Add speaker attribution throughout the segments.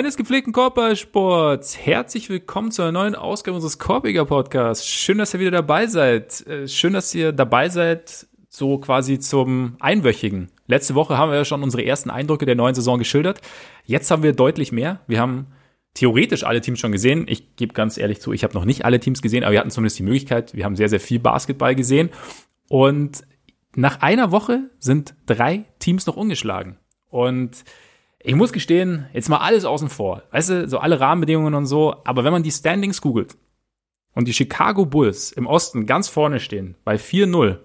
Speaker 1: Freunde des gepflegten Korbballsports, herzlich willkommen zu einer neuen Ausgabe unseres Korbiger Podcasts. Schön, dass ihr wieder dabei seid. Äh, schön, dass ihr dabei seid, so quasi zum Einwöchigen. Letzte Woche haben wir ja schon unsere ersten Eindrücke der neuen Saison geschildert. Jetzt haben wir deutlich mehr. Wir haben theoretisch alle Teams schon gesehen. Ich gebe ganz ehrlich zu, ich habe noch nicht alle Teams gesehen, aber wir hatten zumindest die Möglichkeit. Wir haben sehr, sehr viel Basketball gesehen. Und nach einer Woche sind drei Teams noch ungeschlagen. Und ich muss gestehen, jetzt mal alles außen vor. Weißt du, so alle Rahmenbedingungen und so. Aber wenn man die Standings googelt und die Chicago Bulls im Osten ganz vorne stehen, bei 4-0,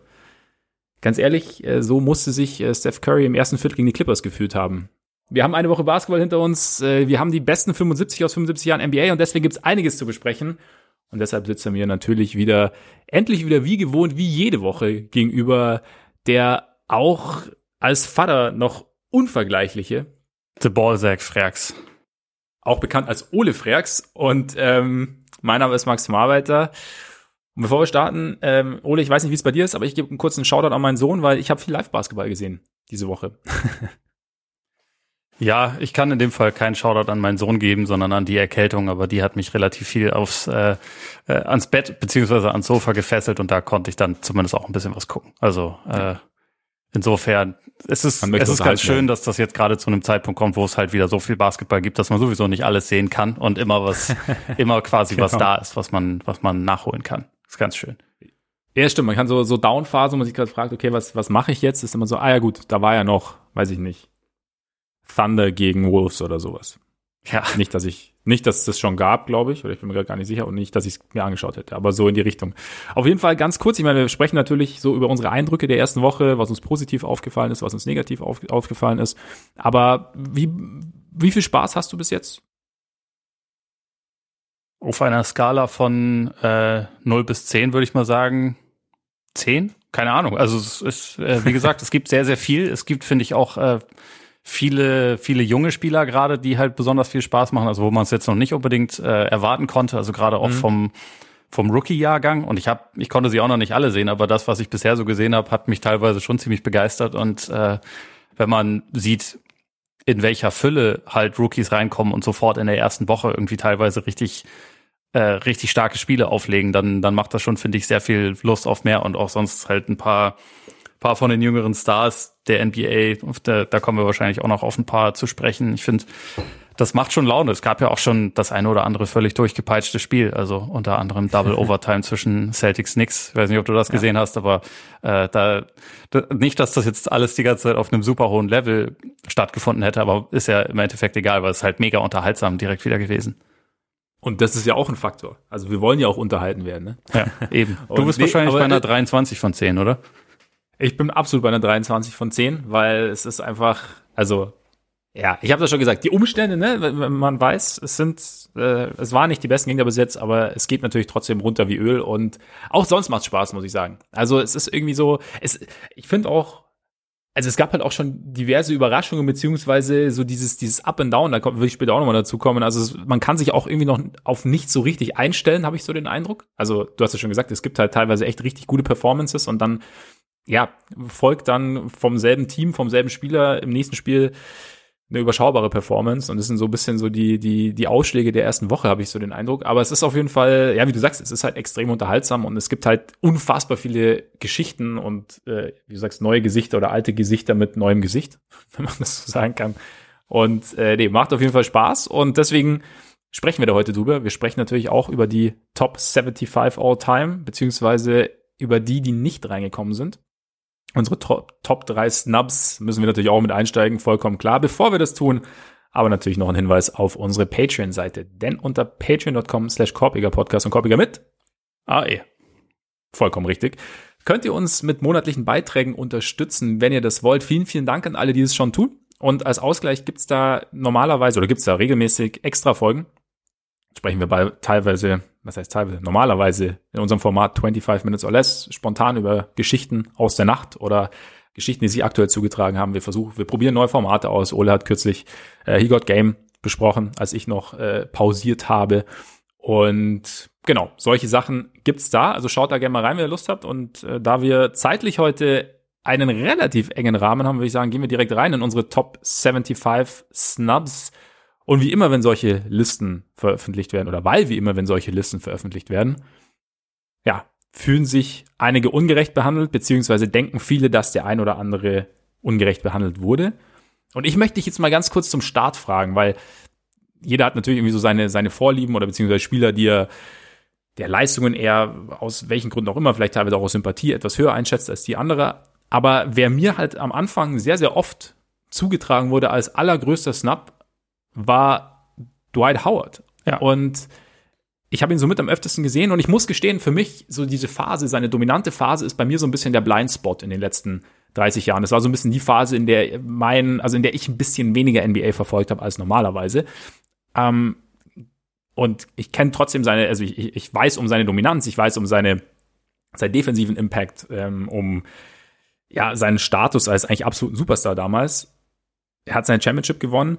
Speaker 1: ganz ehrlich, äh, so musste sich äh, Steph Curry im ersten Viertel gegen die Clippers gefühlt haben. Wir haben eine Woche Basketball hinter uns. Äh, wir haben die besten 75 aus 75 Jahren NBA und deswegen gibt's einiges zu besprechen. Und deshalb sitzen wir natürlich wieder, endlich wieder wie gewohnt, wie jede Woche gegenüber der auch als Vater noch unvergleichliche
Speaker 2: The Ballsack Freaks.
Speaker 1: Auch bekannt als Ole Freaks. Und ähm, mein Name ist Max Marbeiter. Und bevor wir starten, ähm, Ole, ich weiß nicht, wie es bei dir ist, aber ich gebe einen kurzen Shoutout an meinen Sohn, weil ich habe viel Live-Basketball gesehen diese Woche.
Speaker 2: ja, ich kann in dem Fall keinen Shoutout an meinen Sohn geben, sondern an die Erkältung, aber die hat mich relativ viel aufs äh, äh, ans Bett beziehungsweise ans Sofa gefesselt und da konnte ich dann zumindest auch ein bisschen was gucken. Also äh, Insofern, es ist, es ist ganz schön, dass das jetzt gerade zu einem Zeitpunkt kommt, wo es halt wieder so viel Basketball gibt, dass man sowieso nicht alles sehen kann und immer was, immer quasi genau. was da ist, was man, was man nachholen kann. ist ganz schön.
Speaker 1: Ja, stimmt. Man kann so, so Downphasen, wo man sich gerade fragt, okay, was, was mache ich jetzt? Ist immer so, ah ja gut, da war ja noch, weiß ich nicht, Thunder gegen Wolves oder sowas. Ja. Nicht, dass ich, nicht, dass es das schon gab, glaube ich, oder ich bin mir gerade gar nicht sicher und nicht, dass ich es mir angeschaut hätte, aber so in die Richtung. Auf jeden Fall ganz kurz, ich meine, wir sprechen natürlich so über unsere Eindrücke der ersten Woche, was uns positiv aufgefallen ist, was uns negativ auf, aufgefallen ist. Aber wie, wie viel Spaß hast du bis jetzt?
Speaker 2: Auf einer Skala von äh, 0 bis 10 würde ich mal sagen 10? Keine Ahnung. Also es ist, äh, wie gesagt, es gibt sehr, sehr viel. Es gibt, finde ich, auch äh, viele, viele junge Spieler gerade, die halt besonders viel Spaß machen, also wo man es jetzt noch nicht unbedingt äh, erwarten konnte, also gerade auch mhm. vom vom Rookie-Jahrgang und ich habe, ich konnte sie auch noch nicht alle sehen, aber das, was ich bisher so gesehen habe, hat mich teilweise schon ziemlich begeistert und äh, wenn man sieht, in welcher Fülle halt Rookies reinkommen und sofort in der ersten Woche irgendwie teilweise richtig äh, richtig starke Spiele auflegen, dann dann macht das schon finde ich sehr viel Lust auf mehr und auch sonst halt ein paar paar von den jüngeren Stars der NBA, der, da kommen wir wahrscheinlich auch noch auf ein paar zu sprechen. Ich finde, das macht schon Laune. Es gab ja auch schon das eine oder andere völlig durchgepeitschte Spiel, also unter anderem Double Overtime zwischen Celtics Knicks. Ich weiß nicht, ob du das gesehen ja. hast, aber äh, da, da nicht, dass das jetzt alles die ganze Zeit auf einem super hohen Level stattgefunden hätte, aber ist ja im Endeffekt egal, weil es halt mega unterhaltsam direkt wieder gewesen.
Speaker 1: Und das ist ja auch ein Faktor. Also wir wollen ja auch unterhalten werden, ne?
Speaker 2: Ja, eben. Du bist nee, wahrscheinlich bei einer 23 von 10, oder?
Speaker 1: Ich bin absolut bei einer 23 von 10, weil es ist einfach, also ja, ich habe das schon gesagt, die Umstände, ne, man weiß, es sind, äh, es waren nicht die besten Gegner bis jetzt, aber es geht natürlich trotzdem runter wie Öl und auch sonst macht Spaß, muss ich sagen. Also es ist irgendwie so, es, ich finde auch, also es gab halt auch schon diverse Überraschungen, beziehungsweise so dieses, dieses Up and Down, da kommt, will ich später auch nochmal dazu kommen. Also es, man kann sich auch irgendwie noch auf nichts so richtig einstellen, habe ich so den Eindruck. Also du hast ja schon gesagt, es gibt halt teilweise echt richtig gute Performances und dann ja, folgt dann vom selben Team, vom selben Spieler im nächsten Spiel eine überschaubare Performance und das sind so ein bisschen so die die die Ausschläge der ersten Woche habe ich so den Eindruck, aber es ist auf jeden Fall ja wie du sagst, es ist halt extrem unterhaltsam und es gibt halt unfassbar viele Geschichten und äh, wie du sagst neue Gesichter oder alte Gesichter mit neuem Gesicht, wenn man das so sagen kann. Und äh, nee, macht auf jeden Fall Spaß und deswegen sprechen wir da heute drüber. Wir sprechen natürlich auch über die Top 75 All Time beziehungsweise über die, die nicht reingekommen sind unsere Top, Top 3 Snubs müssen wir natürlich auch mit einsteigen, vollkommen klar. Bevor wir das tun, aber natürlich noch ein Hinweis auf unsere Patreon-Seite. Denn unter patreon.com slash Podcast und Korpiger mit AE. Vollkommen richtig. Könnt ihr uns mit monatlichen Beiträgen unterstützen, wenn ihr das wollt. Vielen, vielen Dank an alle, die es schon tun. Und als Ausgleich gibt's da normalerweise oder gibt's da regelmäßig extra Folgen. Sprechen wir bei teilweise was heißt teilweise, normalerweise in unserem Format 25 Minutes or Less spontan über Geschichten aus der Nacht oder Geschichten, die sich aktuell zugetragen haben. Wir versuchen, wir probieren neue Formate aus. Ole hat kürzlich äh, He Got Game besprochen, als ich noch äh, pausiert habe. Und genau, solche Sachen gibt's da. Also schaut da gerne mal rein, wenn ihr Lust habt. Und äh, da wir zeitlich heute einen relativ engen Rahmen haben, würde ich sagen, gehen wir direkt rein in unsere Top 75 Snubs. Und wie immer, wenn solche Listen veröffentlicht werden, oder weil wie immer, wenn solche Listen veröffentlicht werden, ja, fühlen sich einige ungerecht behandelt, beziehungsweise denken viele, dass der ein oder andere ungerecht behandelt wurde. Und ich möchte dich jetzt mal ganz kurz zum Start fragen, weil jeder hat natürlich irgendwie so seine, seine Vorlieben oder beziehungsweise Spieler, die er der Leistungen eher aus welchen Gründen auch immer, vielleicht teilweise auch aus Sympathie etwas höher einschätzt als die andere. Aber wer mir halt am Anfang sehr, sehr oft zugetragen wurde als allergrößter Snap, war Dwight Howard. Ja. Und ich habe ihn somit am öftesten gesehen und ich muss gestehen, für mich so diese Phase, seine dominante Phase ist bei mir so ein bisschen der Blindspot in den letzten 30 Jahren. Das war so ein bisschen die Phase, in der mein, also in der ich ein bisschen weniger NBA verfolgt habe als normalerweise. Ähm, und ich kenne trotzdem seine, also ich, ich weiß um seine Dominanz, ich weiß um seine, seinen defensiven Impact, ähm, um ja, seinen Status als eigentlich absoluten Superstar damals. Er hat seine Championship gewonnen.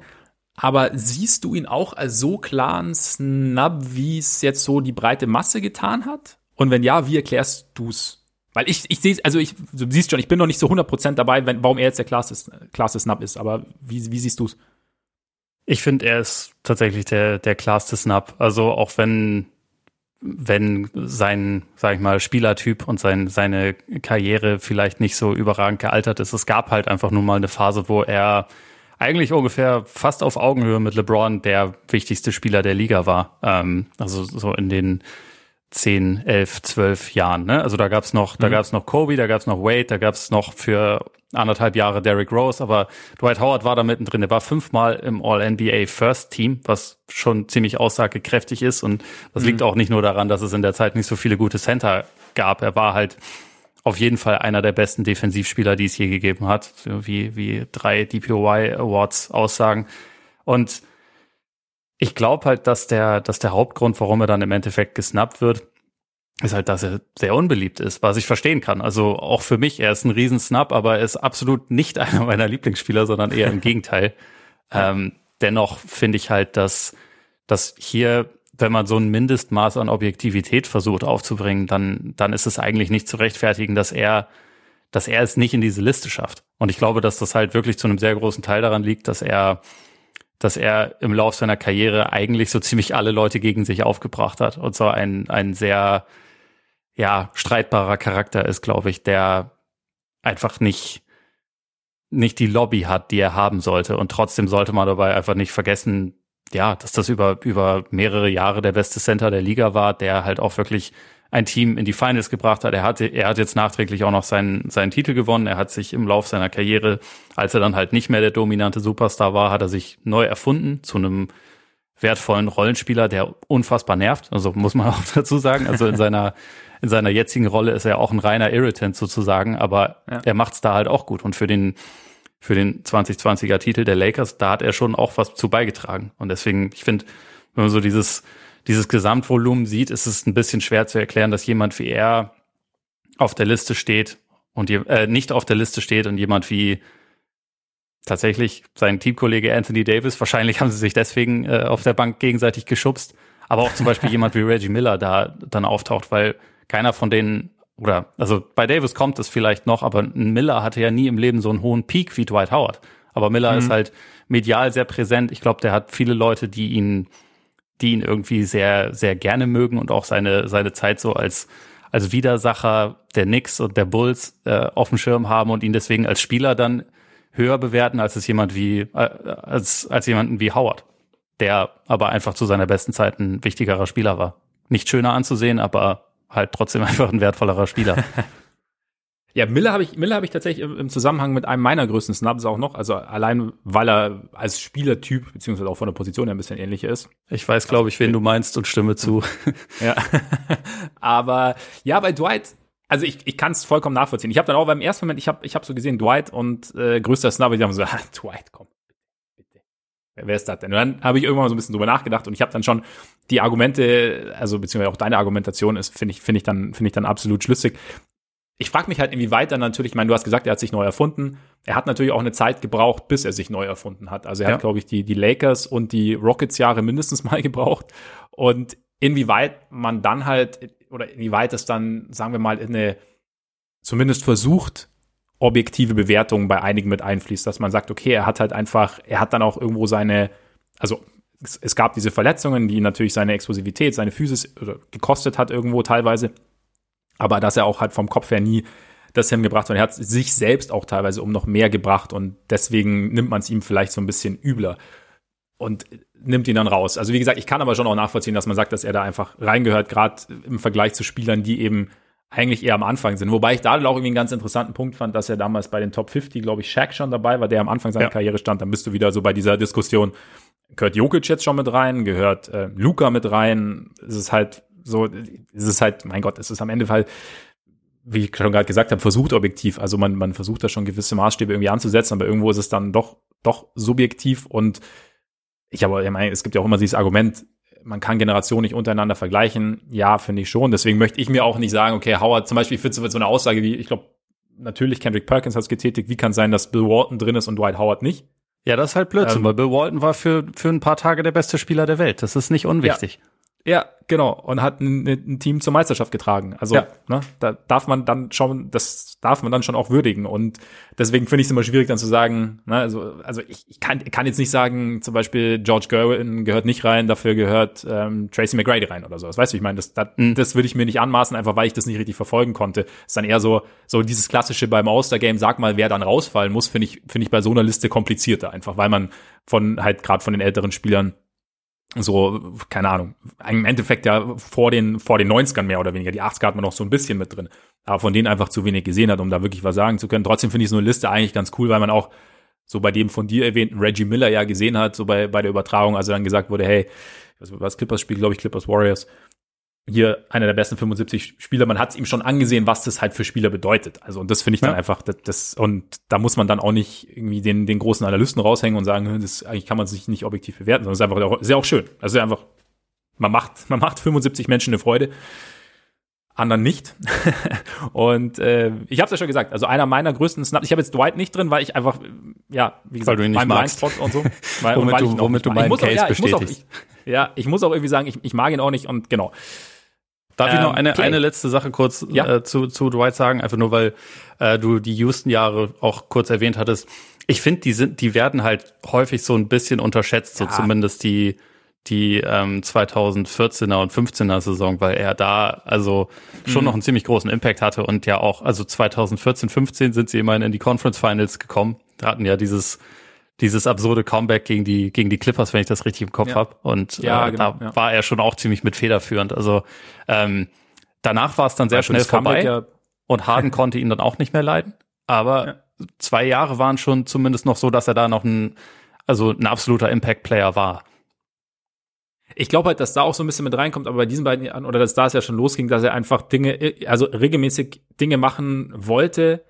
Speaker 1: Aber siehst du ihn auch als so klaren Snub, wie es jetzt so die breite Masse getan hat? Und wenn ja, wie erklärst du's? Weil ich, ich sehe, also ich, du siehst schon, ich bin noch nicht so 100% dabei, wenn, warum er jetzt der klarste, Snub ist. Aber wie, wie siehst du's?
Speaker 2: Ich finde, er ist tatsächlich der, der klarste Snub. Also auch wenn, wenn sein, sag ich mal, Spielertyp und sein, seine Karriere vielleicht nicht so überragend gealtert ist. Es gab halt einfach nur mal eine Phase, wo er eigentlich ungefähr fast auf Augenhöhe mit LeBron der wichtigste Spieler der Liga war. Ähm, also so in den 10, 11, 12 Jahren. Ne? Also da gab's noch, mhm. da gab's noch Kobe, da gab's noch Wade, da gab's noch für anderthalb Jahre Derrick Rose, aber Dwight Howard war da mittendrin. Er war fünfmal im All-NBA First Team, was schon ziemlich aussagekräftig ist. Und das mhm. liegt auch nicht nur daran, dass es in der Zeit nicht so viele gute Center gab. Er war halt auf jeden Fall einer der besten Defensivspieler, die es je gegeben hat, wie, wie drei DPOY Awards aussagen. Und ich glaube halt, dass der, dass der Hauptgrund, warum er dann im Endeffekt gesnappt wird, ist halt, dass er sehr unbeliebt ist, was ich verstehen kann. Also auch für mich, er ist ein Riesensnap, aber er ist absolut nicht einer meiner Lieblingsspieler, sondern eher im Gegenteil. Ähm, dennoch finde ich halt, dass, dass hier, wenn man so ein Mindestmaß an Objektivität versucht aufzubringen, dann, dann ist es eigentlich nicht zu rechtfertigen, dass er, dass er es nicht in diese Liste schafft. Und ich glaube, dass das halt wirklich zu einem sehr großen Teil daran liegt, dass er dass er im Lauf seiner Karriere eigentlich so ziemlich alle Leute gegen sich aufgebracht hat und so ein, ein sehr, ja, streitbarer Charakter ist, glaube ich, der einfach nicht, nicht die Lobby hat, die er haben sollte. Und trotzdem sollte man dabei einfach nicht vergessen, ja, dass das über, über mehrere Jahre der beste Center der Liga war, der halt auch wirklich ein Team in die Finals gebracht hat. Er hat, er hat jetzt nachträglich auch noch seinen, seinen Titel gewonnen. Er hat sich im Lauf seiner Karriere, als er dann halt nicht mehr der dominante Superstar war, hat er sich neu erfunden zu einem wertvollen Rollenspieler, der unfassbar nervt. Also muss man auch dazu sagen. Also in seiner, in seiner jetzigen Rolle ist er auch ein reiner Irritant sozusagen, aber ja. er macht's da halt auch gut. Und für den, für den 2020er Titel der Lakers, da hat er schon auch was zu beigetragen. Und deswegen, ich finde, wenn man so dieses, dieses Gesamtvolumen sieht, ist es ein bisschen schwer zu erklären, dass jemand wie er auf der Liste steht und äh, nicht auf der Liste steht und jemand wie tatsächlich sein Teamkollege Anthony Davis, wahrscheinlich haben sie sich deswegen äh, auf der Bank gegenseitig geschubst, aber auch zum Beispiel jemand wie Reggie Miller da dann auftaucht, weil keiner von denen oder also bei Davis kommt es vielleicht noch, aber Miller hatte ja nie im Leben so einen hohen Peak wie Dwight Howard. Aber Miller mhm. ist halt medial sehr präsent. Ich glaube, der hat viele Leute, die ihn die ihn irgendwie sehr, sehr gerne mögen und auch seine, seine Zeit so als, als Widersacher der Knicks und der Bulls äh, auf dem Schirm haben und ihn deswegen als Spieler dann höher bewerten, als es jemand wie, äh, als, als jemanden wie Howard, der aber einfach zu seiner besten Zeit ein wichtigerer Spieler war. Nicht schöner anzusehen, aber halt trotzdem einfach ein wertvollerer Spieler.
Speaker 1: Ja, Miller habe ich, Miller habe ich tatsächlich im, Zusammenhang mit einem meiner größten Snubs auch noch. Also allein, weil er als Spielertyp, beziehungsweise auch von der Position her ein bisschen ähnlich ist.
Speaker 2: Ich weiß, glaube ich, wen du meinst und stimme zu.
Speaker 1: ja. Aber ja, bei Dwight, also ich, ich kann es vollkommen nachvollziehen. Ich habe dann auch beim ersten Moment, ich habe ich hab so gesehen, Dwight und äh, größter Snub, die haben so, ah, Dwight, komm. Wer ist das denn? Und dann habe ich irgendwann so ein bisschen drüber nachgedacht und ich habe dann schon die Argumente, also beziehungsweise auch deine Argumentation ist, finde ich, finde ich dann, finde ich dann absolut schlüssig ich frage mich halt, inwieweit dann natürlich, ich meine, du hast gesagt, er hat sich neu erfunden. Er hat natürlich auch eine Zeit gebraucht, bis er sich neu erfunden hat. Also er ja. hat, glaube ich, die, die Lakers und die Rockets-Jahre mindestens mal gebraucht. Und inwieweit man dann halt, oder inwieweit es dann, sagen wir mal, in eine zumindest versucht, objektive Bewertung bei einigen mit einfließt, dass man sagt, okay, er hat halt einfach, er hat dann auch irgendwo seine, also es, es gab diese Verletzungen, die natürlich seine Explosivität, seine Physis gekostet hat irgendwo teilweise. Aber dass er auch halt vom Kopf her nie das hingebracht hat. Er hat sich selbst auch teilweise um noch mehr gebracht und deswegen nimmt man es ihm vielleicht so ein bisschen übler und nimmt ihn dann raus. Also wie gesagt, ich kann aber schon auch nachvollziehen, dass man sagt, dass er da einfach reingehört, gerade im Vergleich zu Spielern, die eben eigentlich eher am Anfang sind. Wobei ich da auch irgendwie einen ganz interessanten Punkt fand, dass er damals bei den Top 50, glaube ich, Shaq schon dabei war, der am Anfang seiner ja. Karriere stand. Dann bist du wieder so bei dieser Diskussion, gehört Jokic jetzt schon mit rein, gehört äh, Luca mit rein. Es ist halt so, es ist halt, mein Gott, es ist am Ende halt, wie ich schon gerade gesagt habe, versucht objektiv. Also man, man versucht da schon gewisse Maßstäbe irgendwie anzusetzen, aber irgendwo ist es dann doch, doch subjektiv und ich habe, ich meine, es gibt ja auch immer dieses Argument, man kann Generationen nicht untereinander vergleichen. Ja, finde ich schon. Deswegen möchte ich mir auch nicht sagen, okay, Howard, zum Beispiel für so eine Aussage wie, ich glaube, natürlich Kendrick Perkins hat es getätigt, wie kann es sein, dass Bill Walton drin ist und Dwight Howard nicht?
Speaker 2: Ja, das ist halt Blödsinn, ähm, weil Bill Walton war für, für ein paar Tage der beste Spieler der Welt. Das ist nicht unwichtig.
Speaker 1: Ja. Ja, genau. Und hat ein, ein, Team zur Meisterschaft getragen. Also, ja. ne, da darf man dann schon, das darf man dann schon auch würdigen. Und deswegen finde ich es immer schwierig, dann zu sagen, ne, also, also ich, ich kann, kann jetzt nicht sagen, zum Beispiel George Gerwin gehört nicht rein, dafür gehört ähm, Tracy McGrady rein oder so. Das weißt du, ich meine, das, das, mhm. das würde ich mir nicht anmaßen, einfach weil ich das nicht richtig verfolgen konnte. Ist dann eher so, so dieses klassische beim All-Star-Game, sag mal, wer dann rausfallen muss, finde ich, finde ich bei so einer Liste komplizierter, einfach weil man von halt gerade von den älteren Spielern so, keine Ahnung, im Endeffekt ja vor den, vor den 90ern mehr oder weniger. Die 80er hat man noch so ein bisschen mit drin. Aber von denen einfach zu wenig gesehen hat, um da wirklich was sagen zu können. Trotzdem finde ich so eine Liste eigentlich ganz cool, weil man auch so bei dem von dir erwähnten Reggie Miller ja gesehen hat, so bei, bei der Übertragung, also dann gesagt wurde, hey, was, was Clippers spielt, glaube ich, Clippers Warriors, hier einer der besten 75 Spieler. Man hat es ihm schon angesehen, was das halt für Spieler bedeutet. Also und das finde ich dann ja. einfach, das, das, und da muss man dann auch nicht irgendwie den, den großen Analysten raushängen und sagen, das eigentlich kann man sich nicht objektiv bewerten, sondern es ist einfach auch, ist ja auch schön. Also einfach, man macht, man macht 75 Menschen eine Freude, anderen nicht. und äh, ich habe es ja schon gesagt, also einer meiner größten Snaps, ich habe jetzt Dwight nicht drin, weil ich einfach, ja, wie gesagt,
Speaker 2: weil du ihn nicht magst.
Speaker 1: und so.
Speaker 2: Weil, womit du, womit du meinen Case auch, ja, bestätigst.
Speaker 1: Ich auch, ich, ja, ich muss auch irgendwie sagen, ich, ich mag ihn auch nicht und genau.
Speaker 2: Darf ähm, ich noch ähm, eine, eine letzte Sache kurz ja. äh, zu, zu Dwight sagen? Einfach nur, weil äh, du die Houston-Jahre auch kurz erwähnt hattest. Ich finde, die sind, die werden halt häufig so ein bisschen unterschätzt, ja. so zumindest die, die ähm, 2014er und 15er Saison, weil er da also schon mhm. noch einen ziemlich großen Impact hatte und ja auch, also 2014, 15 sind sie immerhin in die Conference Finals gekommen. Da hatten ja dieses dieses absurde Comeback gegen die gegen die Clippers, wenn ich das richtig im Kopf ja. habe. Und ja, äh, genau, da ja. war er schon auch ziemlich mit federführend. Also ähm, danach war es dann sehr schnell vorbei ja und Harden konnte ihn dann auch nicht mehr leiden. Aber zwei Jahre waren schon zumindest noch so, dass er da noch ein also ein absoluter Impact-Player war.
Speaker 1: Ich glaube halt, dass da auch so ein bisschen mit reinkommt, aber bei diesen beiden oder dass da es ja schon losging, dass er einfach Dinge, also regelmäßig Dinge machen wollte,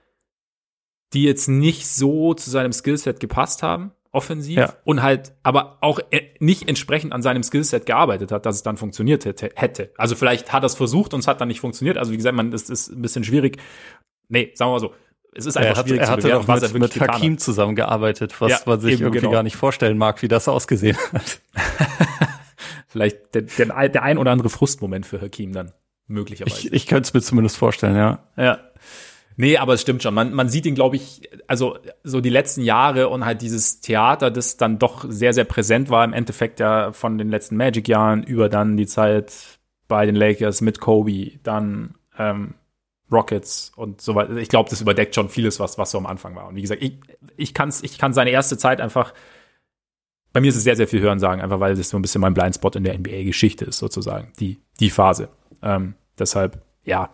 Speaker 1: die jetzt nicht so zu seinem Skillset gepasst haben, offensiv, ja. und halt aber auch äh, nicht entsprechend an seinem Skillset gearbeitet hat, dass es dann funktioniert hätte. Also vielleicht hat er es versucht und es hat dann nicht funktioniert. Also wie gesagt, man, das ist ein bisschen schwierig. Nee, sagen wir mal so. Es ist einfach
Speaker 2: er
Speaker 1: schwierig
Speaker 2: er zu bewerten, was mit, er mit Hakim zusammengearbeitet, was ja, man sich irgendwie genau. gar nicht vorstellen mag, wie das ausgesehen hat.
Speaker 1: vielleicht der, der, der ein oder andere Frustmoment für Hakim dann möglicherweise.
Speaker 2: Ich, ich könnte es mir zumindest vorstellen, ja.
Speaker 1: Ja. Nee, aber es stimmt schon. Man, man sieht ihn, glaube ich, also so die letzten Jahre und halt dieses Theater, das dann doch sehr, sehr präsent war, im Endeffekt ja von den letzten Magic-Jahren über dann die Zeit bei den Lakers mit Kobe, dann ähm, Rockets und so weiter. Ich glaube, das überdeckt schon vieles, was, was so am Anfang war. Und wie gesagt, ich, ich, kann's, ich kann seine erste Zeit einfach, bei mir ist es sehr, sehr viel hören sagen, einfach weil das so ein bisschen mein Blindspot in der NBA-Geschichte ist, sozusagen, die, die Phase. Ähm, deshalb, ja.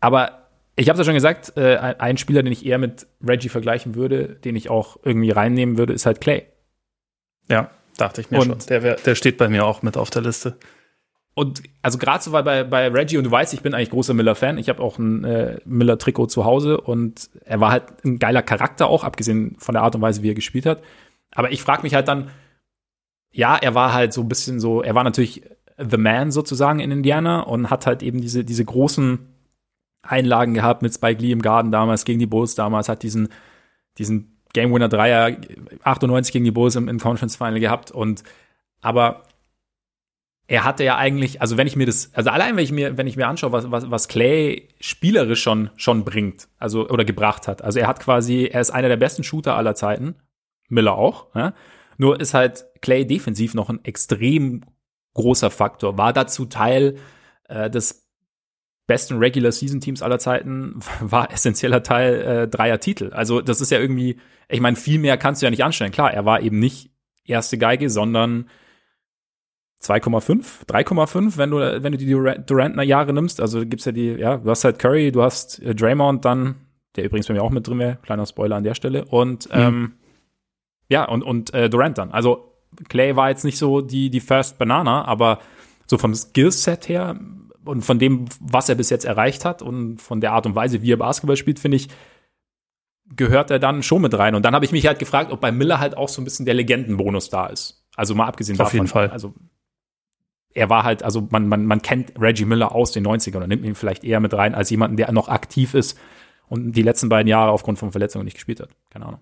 Speaker 1: Aber ich habe es ja schon gesagt, äh, ein Spieler, den ich eher mit Reggie vergleichen würde, den ich auch irgendwie reinnehmen würde, ist halt Clay.
Speaker 2: Ja, dachte ich mir und, schon. Der, wär, der steht bei mir auch mit auf der Liste.
Speaker 1: Und also gerade so bei, bei Reggie, und du weißt, ich bin eigentlich großer Miller-Fan. Ich habe auch ein äh, Miller-Trikot zu Hause und er war halt ein geiler Charakter auch, abgesehen von der Art und Weise, wie er gespielt hat. Aber ich frage mich halt dann, ja, er war halt so ein bisschen so, er war natürlich The Man sozusagen in Indiana und hat halt eben diese, diese großen Einlagen gehabt mit Spike Lee im Garten damals gegen die Bulls damals, hat diesen, diesen Game Winner Dreier 98 gegen die Bulls im, im Conference Final gehabt und aber er hatte ja eigentlich, also wenn ich mir das, also allein wenn ich mir, wenn ich mir anschaue, was, was, was Clay spielerisch schon, schon bringt, also oder gebracht hat. Also er hat quasi, er ist einer der besten Shooter aller Zeiten, Miller auch, ja? Nur ist halt Clay defensiv noch ein extrem großer Faktor. War dazu Teil äh, des besten Regular Season Teams aller Zeiten, war essentieller Teil äh, dreier Titel. Also das ist ja irgendwie, ich meine, viel mehr kannst du ja nicht anstellen. Klar, er war eben nicht erste Geige, sondern 2,5, 3,5, wenn du, wenn du die Durant Jahre nimmst. Also gibt's ja die, ja, du hast halt Curry, du hast äh, Draymond dann, der übrigens bei mir auch mit drin wäre, kleiner Spoiler an der Stelle. Und mhm. ähm, ja, und, und äh, Durant dann. Also Clay war jetzt nicht so die, die First Banana, aber so vom Skillset her und von dem, was er bis jetzt erreicht hat und von der Art und Weise, wie er Basketball spielt, finde ich, gehört er dann schon mit rein. Und dann habe ich mich halt gefragt, ob bei Miller halt auch so ein bisschen der Legendenbonus da ist. Also mal abgesehen
Speaker 2: davon. Auf jeden Fall.
Speaker 1: Also er war halt, also man, man, man kennt Reggie Miller aus den 90ern und nimmt ihn vielleicht eher mit rein als jemanden, der noch aktiv ist und die letzten beiden Jahre aufgrund von Verletzungen nicht gespielt hat. Keine Ahnung.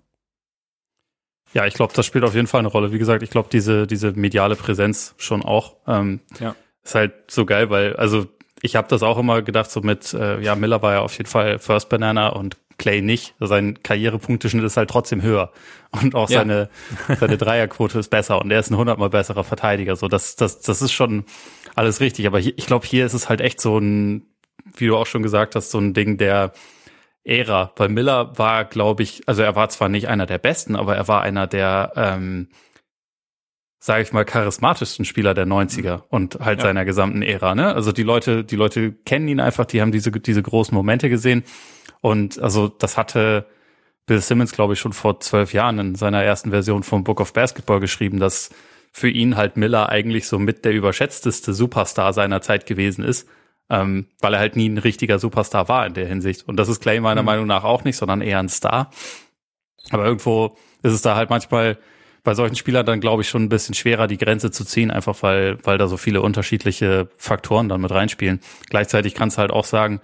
Speaker 2: Ja, ich glaube, das spielt auf jeden Fall eine Rolle. Wie gesagt, ich glaube, diese, diese mediale Präsenz schon auch. Ähm, ja. Ist halt so geil, weil, also ich habe das auch immer gedacht, so mit, äh, ja, Miller war ja auf jeden Fall First Banana und Clay nicht. Sein Karrierepunkteschnitt ist halt trotzdem höher. Und auch ja. seine, seine Dreierquote ist besser und er ist ein hundertmal besserer Verteidiger. So, das, das, das ist schon alles richtig. Aber hier, ich glaube, hier ist es halt echt so ein, wie du auch schon gesagt hast, so ein Ding der Ära. Weil Miller war, glaube ich, also er war zwar nicht einer der besten, aber er war einer der, ähm, sage ich mal, charismatischsten Spieler der 90er und halt ja. seiner gesamten Ära. Ne? Also die Leute, die Leute kennen ihn einfach, die haben diese, diese großen Momente gesehen. Und also das hatte Bill Simmons, glaube ich, schon vor zwölf Jahren in seiner ersten Version vom Book of Basketball geschrieben, dass für ihn halt Miller eigentlich so mit der überschätzteste Superstar seiner Zeit gewesen ist, ähm, weil er halt nie ein richtiger Superstar war in der Hinsicht. Und das ist Clay meiner mhm. Meinung nach auch nicht, sondern eher ein Star. Aber irgendwo ist es da halt manchmal bei solchen Spielern dann, glaube ich, schon ein bisschen schwerer, die Grenze zu ziehen, einfach weil, weil da so viele unterschiedliche Faktoren dann mit reinspielen. Gleichzeitig kannst du halt auch sagen,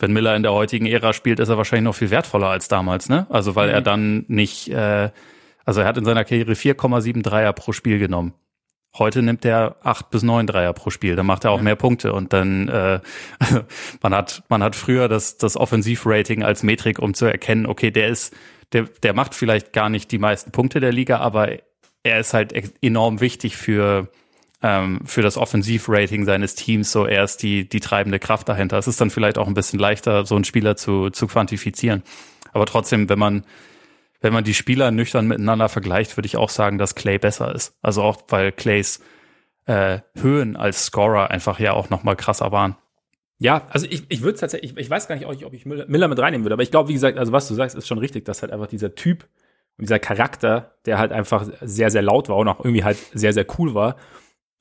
Speaker 2: wenn Miller in der heutigen Ära spielt, ist er wahrscheinlich noch viel wertvoller als damals, ne? Also weil mhm. er dann nicht, äh, also er hat in seiner Karriere 4,7 Dreier pro Spiel genommen. Heute nimmt er acht bis neun Dreier pro Spiel, dann macht er auch ja. mehr Punkte und dann äh, man hat man hat früher das das Offensivrating als Metrik, um zu erkennen, okay, der ist der, der macht vielleicht gar nicht die meisten Punkte der Liga, aber er ist halt enorm wichtig für, ähm, für das Offensivrating seines Teams. So, er ist die, die treibende Kraft dahinter. Es ist dann vielleicht auch ein bisschen leichter, so einen Spieler zu, zu quantifizieren. Aber trotzdem, wenn man, wenn man die Spieler nüchtern miteinander vergleicht, würde ich auch sagen, dass Clay besser ist. Also auch, weil Clays äh, Höhen als Scorer einfach ja auch noch mal krasser waren.
Speaker 1: Ja, also ich, ich würde tatsächlich, ich, ich weiß gar nicht, ob ich Miller mit reinnehmen würde, aber ich glaube, wie gesagt, also was du sagst, ist schon richtig, dass halt einfach dieser Typ und dieser Charakter, der halt einfach sehr, sehr laut war und auch irgendwie halt sehr, sehr cool war,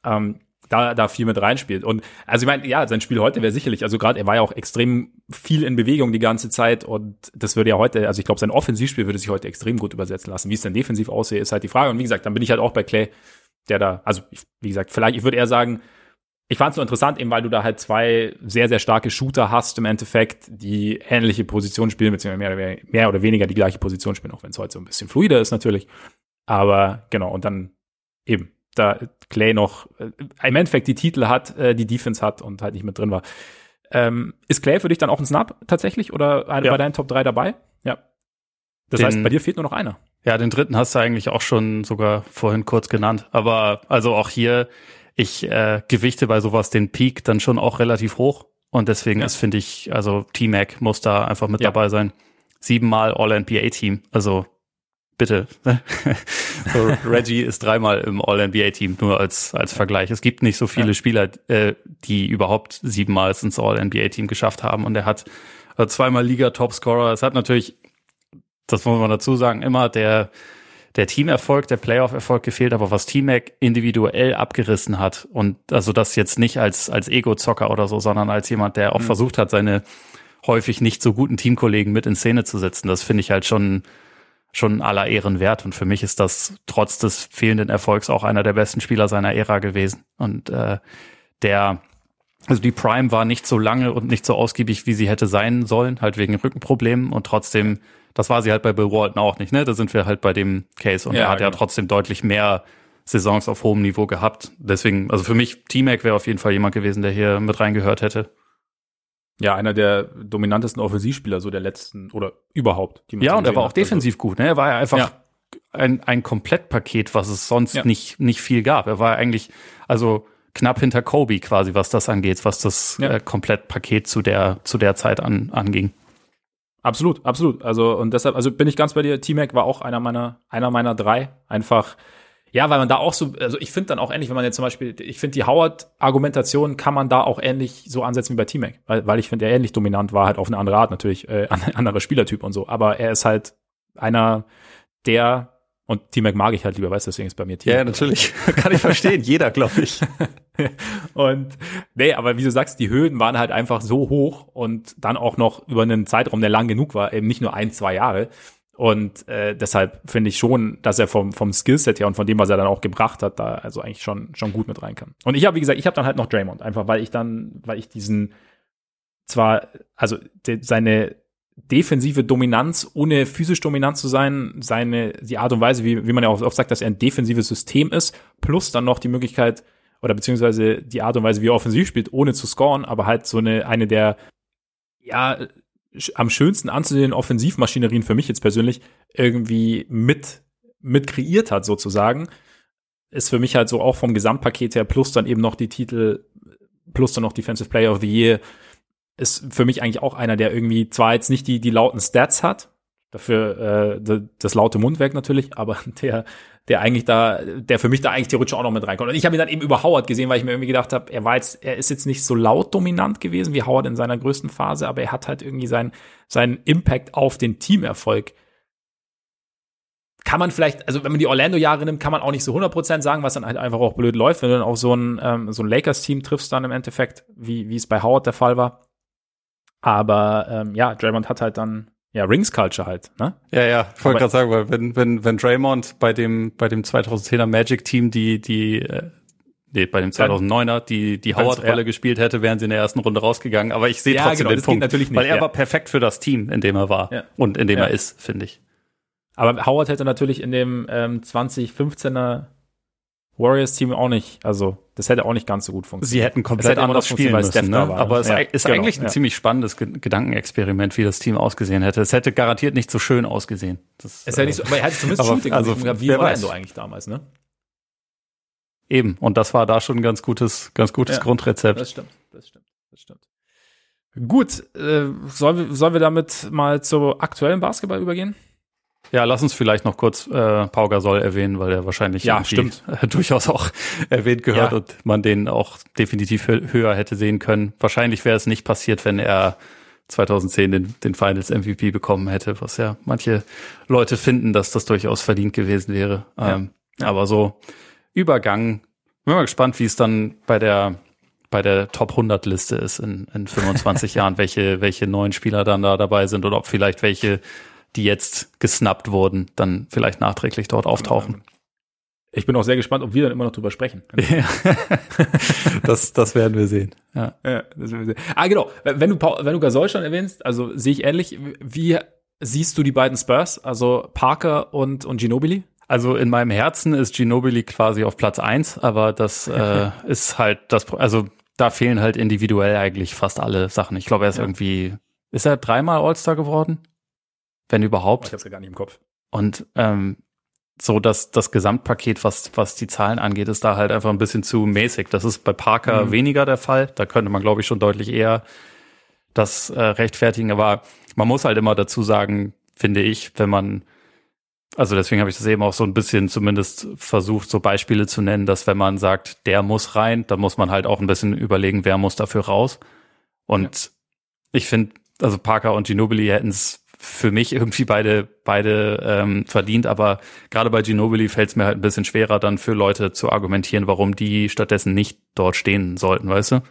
Speaker 1: ähm, da, da viel mit reinspielt. Und also ich meine, ja, sein Spiel heute wäre sicherlich, also gerade er war ja auch extrem viel in Bewegung die ganze Zeit und das würde ja heute, also ich glaube, sein Offensivspiel würde sich heute extrem gut übersetzen lassen. Wie es dann defensiv aussehe, ist halt die Frage. Und wie gesagt, dann bin ich halt auch bei Clay, der da, also wie gesagt, vielleicht, ich würde eher sagen, ich fand es so interessant, eben weil du da halt zwei sehr, sehr starke Shooter hast im Endeffekt, die ähnliche Positionen spielen, beziehungsweise mehr, mehr oder weniger die gleiche Position spielen, auch wenn es heute so ein bisschen fluider ist natürlich. Aber genau, und dann eben, da Clay noch äh, im Endeffekt die Titel hat, äh, die Defense hat und halt nicht mit drin war. Ähm, ist Clay für dich dann auch ein Snap tatsächlich oder ja. bei deinen Top 3 dabei? Ja. Das den, heißt, bei dir fehlt nur noch einer.
Speaker 2: Ja, den dritten hast du eigentlich auch schon sogar vorhin kurz genannt. Aber also auch hier, ich äh, gewichte bei sowas den Peak dann schon auch relativ hoch. Und deswegen ja. ist, finde ich, also T-Mac muss da einfach mit ja. dabei sein. Siebenmal All-NBA-Team. Also bitte. so, Reggie ist dreimal im All-NBA-Team, nur als, als Vergleich. Es gibt nicht so viele ja. Spieler, äh, die überhaupt siebenmal ins All-NBA-Team geschafft haben. Und er hat äh, zweimal Liga-Topscorer. Es hat natürlich, das muss man dazu sagen, immer der der Teamerfolg, der Playoff-Erfolg gefehlt, aber was T-Mac individuell abgerissen hat und also das jetzt nicht als, als Ego-Zocker oder so, sondern als jemand, der auch mhm. versucht hat, seine häufig nicht so guten Teamkollegen mit in Szene zu setzen, das finde ich halt schon, schon aller Ehren wert. Und für mich ist das trotz des fehlenden Erfolgs auch einer der besten Spieler seiner Ära gewesen. Und äh, der, also die Prime war nicht so lange und nicht so ausgiebig, wie sie hätte sein sollen, halt wegen Rückenproblemen und trotzdem das war sie halt bei Bill Walton auch nicht, ne? Da sind wir halt bei dem Case und ja, er hat genau. ja trotzdem deutlich mehr Saisons auf hohem Niveau gehabt. Deswegen, also für mich, T-Mac wäre auf jeden Fall jemand gewesen, der hier mit reingehört hätte.
Speaker 1: Ja, einer der dominantesten Offensivspieler so der letzten oder überhaupt.
Speaker 2: ja, und er war auch defensive also. gut, ne? Er war ja einfach ja. ein, ein Komplettpaket, was es sonst ja. nicht, nicht viel gab. Er war eigentlich, also knapp hinter Kobe quasi, was das angeht, was das ja. äh, Komplettpaket zu der, zu der Zeit an, anging.
Speaker 1: Absolut, absolut. Also, und deshalb, also bin ich ganz bei dir. T-Mac war auch einer meiner, einer meiner drei. Einfach, ja, weil man da auch so, also ich finde dann auch ähnlich, wenn man jetzt zum Beispiel, ich finde die Howard-Argumentation kann man da auch ähnlich so ansetzen wie bei T-Mac, weil, weil ich finde, er ähnlich dominant war, halt auf eine andere Art natürlich, äh, anderer Spielertyp und so. Aber er ist halt einer, der und T-Mac mag ich halt lieber, weißt du, deswegen ist bei mir
Speaker 2: T-Mac. Ja, natürlich. Kann ich verstehen. Jeder, glaube ich.
Speaker 1: und nee, aber wie du sagst, die Höhen waren halt einfach so hoch und dann auch noch über einen Zeitraum, der lang genug war, eben nicht nur ein, zwei Jahre. Und äh, deshalb finde ich schon, dass er vom, vom Skillset her und von dem, was er dann auch gebracht hat, da also eigentlich schon, schon gut mit rein kann. Und ich habe, wie gesagt, ich habe dann halt noch Draymond, einfach weil ich dann, weil ich diesen zwar, also de, seine defensive Dominanz, ohne physisch dominant zu sein, seine, die Art und Weise, wie, wie man ja auch oft sagt, dass er ein defensives System ist, plus dann noch die Möglichkeit, oder beziehungsweise die Art und Weise, wie er offensiv spielt, ohne zu scoren, aber halt so eine, eine der, ja, am schönsten anzusehenden Offensivmaschinerien für mich jetzt persönlich irgendwie mit, mit kreiert hat, sozusagen, ist für mich halt so auch vom Gesamtpaket her, plus dann eben noch die Titel, plus dann noch Defensive Player of the Year, ist für mich eigentlich auch einer, der irgendwie zwar jetzt nicht die, die lauten Stats hat, dafür äh, das laute Mundwerk natürlich, aber der, der eigentlich da, der für mich da eigentlich theoretisch auch noch mit reinkommt. Und ich habe ihn dann eben über Howard gesehen, weil ich mir irgendwie gedacht habe, er war jetzt, er ist jetzt nicht so laut dominant gewesen wie Howard in seiner größten Phase, aber er hat halt irgendwie seinen, seinen Impact auf den Teamerfolg. Kann man vielleicht, also wenn man die Orlando-Jahre nimmt, kann man auch nicht so 100% sagen, was dann halt einfach auch blöd läuft, wenn du dann auf so ein, ähm, so ein Lakers-Team triffst dann im Endeffekt, wie, wie es bei Howard der Fall war. Aber ähm, ja, Draymond hat halt dann ja Rings Culture halt, ne?
Speaker 2: Ja, ja, ich wollte gerade sagen, weil wenn wenn wenn Draymond bei dem bei dem 2010er Magic Team die die äh, nee, bei dem 2009er die die Howard Rolle ja. gespielt hätte, wären sie in der ersten Runde rausgegangen, aber ich sehe ja, trotzdem genau, den Punkt,
Speaker 1: natürlich nicht,
Speaker 2: weil er ja. war perfekt für das Team, in dem er war und in dem er ist, finde ich.
Speaker 1: Aber Howard hätte natürlich in dem ähm, 2015er Warriors-Team auch nicht, also das hätte auch nicht ganz so gut funktioniert.
Speaker 2: Sie hätten komplett anders spielen müssen, ne? aber es ja, ist genau, eigentlich ein ja. ziemlich spannendes Gedankenexperiment, wie das Team ausgesehen hätte. Es hätte garantiert nicht so schön ausgesehen.
Speaker 1: Das, es hätte nicht so, aber er hätte zumindest aber, Shooting also, gehabt, wie Orlando eigentlich damals, ne?
Speaker 2: Eben, und das war da schon ein ganz gutes, ganz gutes ja, Grundrezept.
Speaker 1: Das stimmt, das stimmt, das stimmt. Gut, äh, sollen, wir, sollen wir damit mal zu aktuellen Basketball übergehen?
Speaker 2: Ja, lass uns vielleicht noch kurz äh, Pau Gasol erwähnen, weil er wahrscheinlich
Speaker 1: ja, stimmt.
Speaker 2: Äh, durchaus auch erwähnt gehört ja. und man den auch definitiv höher hätte sehen können. Wahrscheinlich wäre es nicht passiert, wenn er 2010 den, den Finals MVP bekommen hätte, was ja manche Leute finden, dass das durchaus verdient gewesen wäre. Ja. Ähm, aber so Übergang, bin mal gespannt, wie es dann bei der bei der Top 100 Liste ist in, in 25 Jahren, welche welche neuen Spieler dann da dabei sind oder ob vielleicht welche die jetzt gesnappt wurden, dann vielleicht nachträglich dort auftauchen.
Speaker 1: Ich bin auch sehr gespannt, ob wir dann immer noch drüber sprechen.
Speaker 2: das, das werden wir sehen.
Speaker 1: Ja. ja das werden wir sehen. Ah, genau. Wenn du, wenn du Gasol schon erwähnst, also sehe ich ähnlich. Wie siehst du die beiden Spurs, also Parker und, und Ginobili?
Speaker 2: Also in meinem Herzen ist Ginobili quasi auf Platz eins, aber das äh, ist halt das, also da fehlen halt individuell eigentlich fast alle Sachen. Ich glaube, er ist ja. irgendwie, ist er dreimal All-Star geworden? Wenn überhaupt.
Speaker 1: Ich hab's ja gar nicht im Kopf.
Speaker 2: Und ähm, so dass das Gesamtpaket, was, was die Zahlen angeht, ist da halt einfach ein bisschen zu mäßig. Das ist bei Parker mhm. weniger der Fall. Da könnte man, glaube ich, schon deutlich eher das äh, rechtfertigen. Aber man muss halt immer dazu sagen, finde ich, wenn man, also deswegen habe ich das eben auch so ein bisschen zumindest versucht, so Beispiele zu nennen, dass wenn man sagt, der muss rein, dann muss man halt auch ein bisschen überlegen, wer muss dafür raus. Und ja. ich finde, also Parker und Ginobili hätten es für mich irgendwie beide beide ähm, verdient, aber gerade bei Ginobili fällt es mir halt ein bisschen schwerer, dann für Leute zu argumentieren, warum die stattdessen nicht dort stehen sollten, weißt du?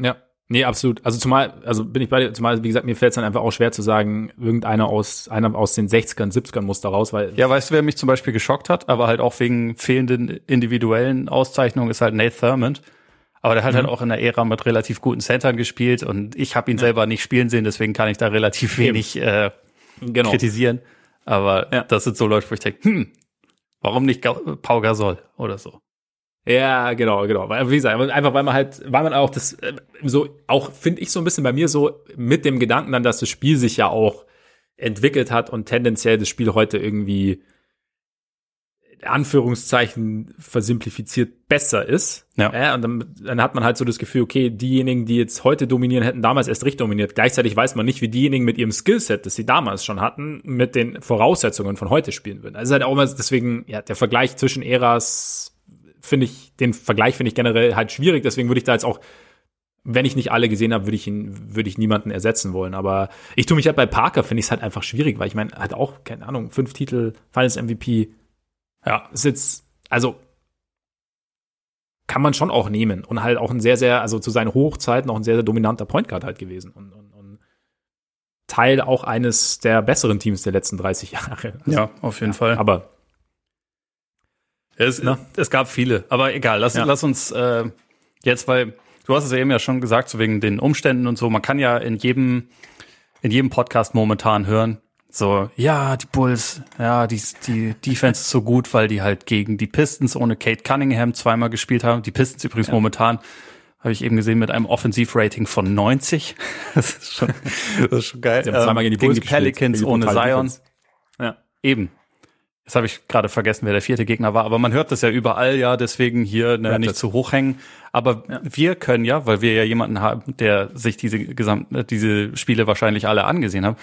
Speaker 1: Ja, nee, absolut. Also zumal, also bin ich bei dir, zumal, wie gesagt, mir fällt es dann einfach auch schwer zu sagen, irgendeiner aus, einer aus den 60ern, 70ern muss da raus, weil.
Speaker 2: Ja, weißt du, wer mich zum Beispiel geschockt hat, aber halt auch wegen fehlenden individuellen Auszeichnungen, ist halt Nate Thurmond. Aber der hat halt mhm. halt auch in der Ära mit relativ guten Centern gespielt und ich habe ihn ja. selber nicht spielen sehen, deswegen kann ich da relativ wenig äh, genau. kritisieren. Aber ja. das sind so Leute, wo ich denke, hm, warum nicht Pau Gasol oder so?
Speaker 1: Ja, genau, genau. Wie gesagt, einfach weil man halt, weil man auch das äh, so auch finde ich so ein bisschen bei mir so mit dem Gedanken dann, dass das Spiel sich ja auch entwickelt hat und tendenziell das Spiel heute irgendwie Anführungszeichen versimplifiziert besser ist.
Speaker 2: Ja.
Speaker 1: Äh, und dann, dann hat man halt so das Gefühl, okay, diejenigen, die jetzt heute dominieren, hätten damals erst recht dominiert. Gleichzeitig weiß man nicht, wie diejenigen mit ihrem Skillset, das sie damals schon hatten, mit den Voraussetzungen von heute spielen würden. Also halt auch immer deswegen, ja, der Vergleich zwischen Äras finde ich, den Vergleich finde ich generell halt schwierig. Deswegen würde ich da jetzt auch wenn ich nicht alle gesehen habe, würde ich ihn, würde ich niemanden ersetzen wollen. Aber ich tue mich halt bei Parker, finde ich es halt einfach schwierig, weil ich meine, hat auch, keine Ahnung, fünf Titel, Finals MVP. Ja, ist jetzt, also kann man schon auch nehmen und halt auch ein sehr, sehr, also zu seinen Hochzeiten auch ein sehr, sehr dominanter Point Guard halt gewesen und, und, und Teil auch eines der besseren Teams der letzten 30 Jahre.
Speaker 2: Also, ja, auf jeden ja, Fall.
Speaker 1: Aber
Speaker 2: es, es, gab viele, aber egal, lass, ja. lass uns äh, jetzt, weil du hast es ja eben ja schon gesagt, so wegen den Umständen und so. Man kann ja in jedem, in jedem Podcast momentan hören, so, ja, die Bulls, ja, die, die Defense ist so gut, weil die halt gegen die Pistons ohne Kate Cunningham zweimal gespielt haben. Die Pistons übrigens ja. momentan, habe ich eben gesehen, mit einem Offensivrating von 90. Das ist schon, das ist schon geil.
Speaker 1: Sie haben zweimal gegen die, Bulls
Speaker 2: gegen die Pelicans die ohne Zion. Defense.
Speaker 1: Ja.
Speaker 2: Eben. Jetzt habe ich gerade vergessen, wer der vierte Gegner war, aber man hört das ja überall, ja, deswegen hier ne, nicht zu hoch hängen. Aber ja. wir können ja, weil wir ja jemanden haben, der sich diese gesamten, äh, diese Spiele wahrscheinlich alle angesehen haben,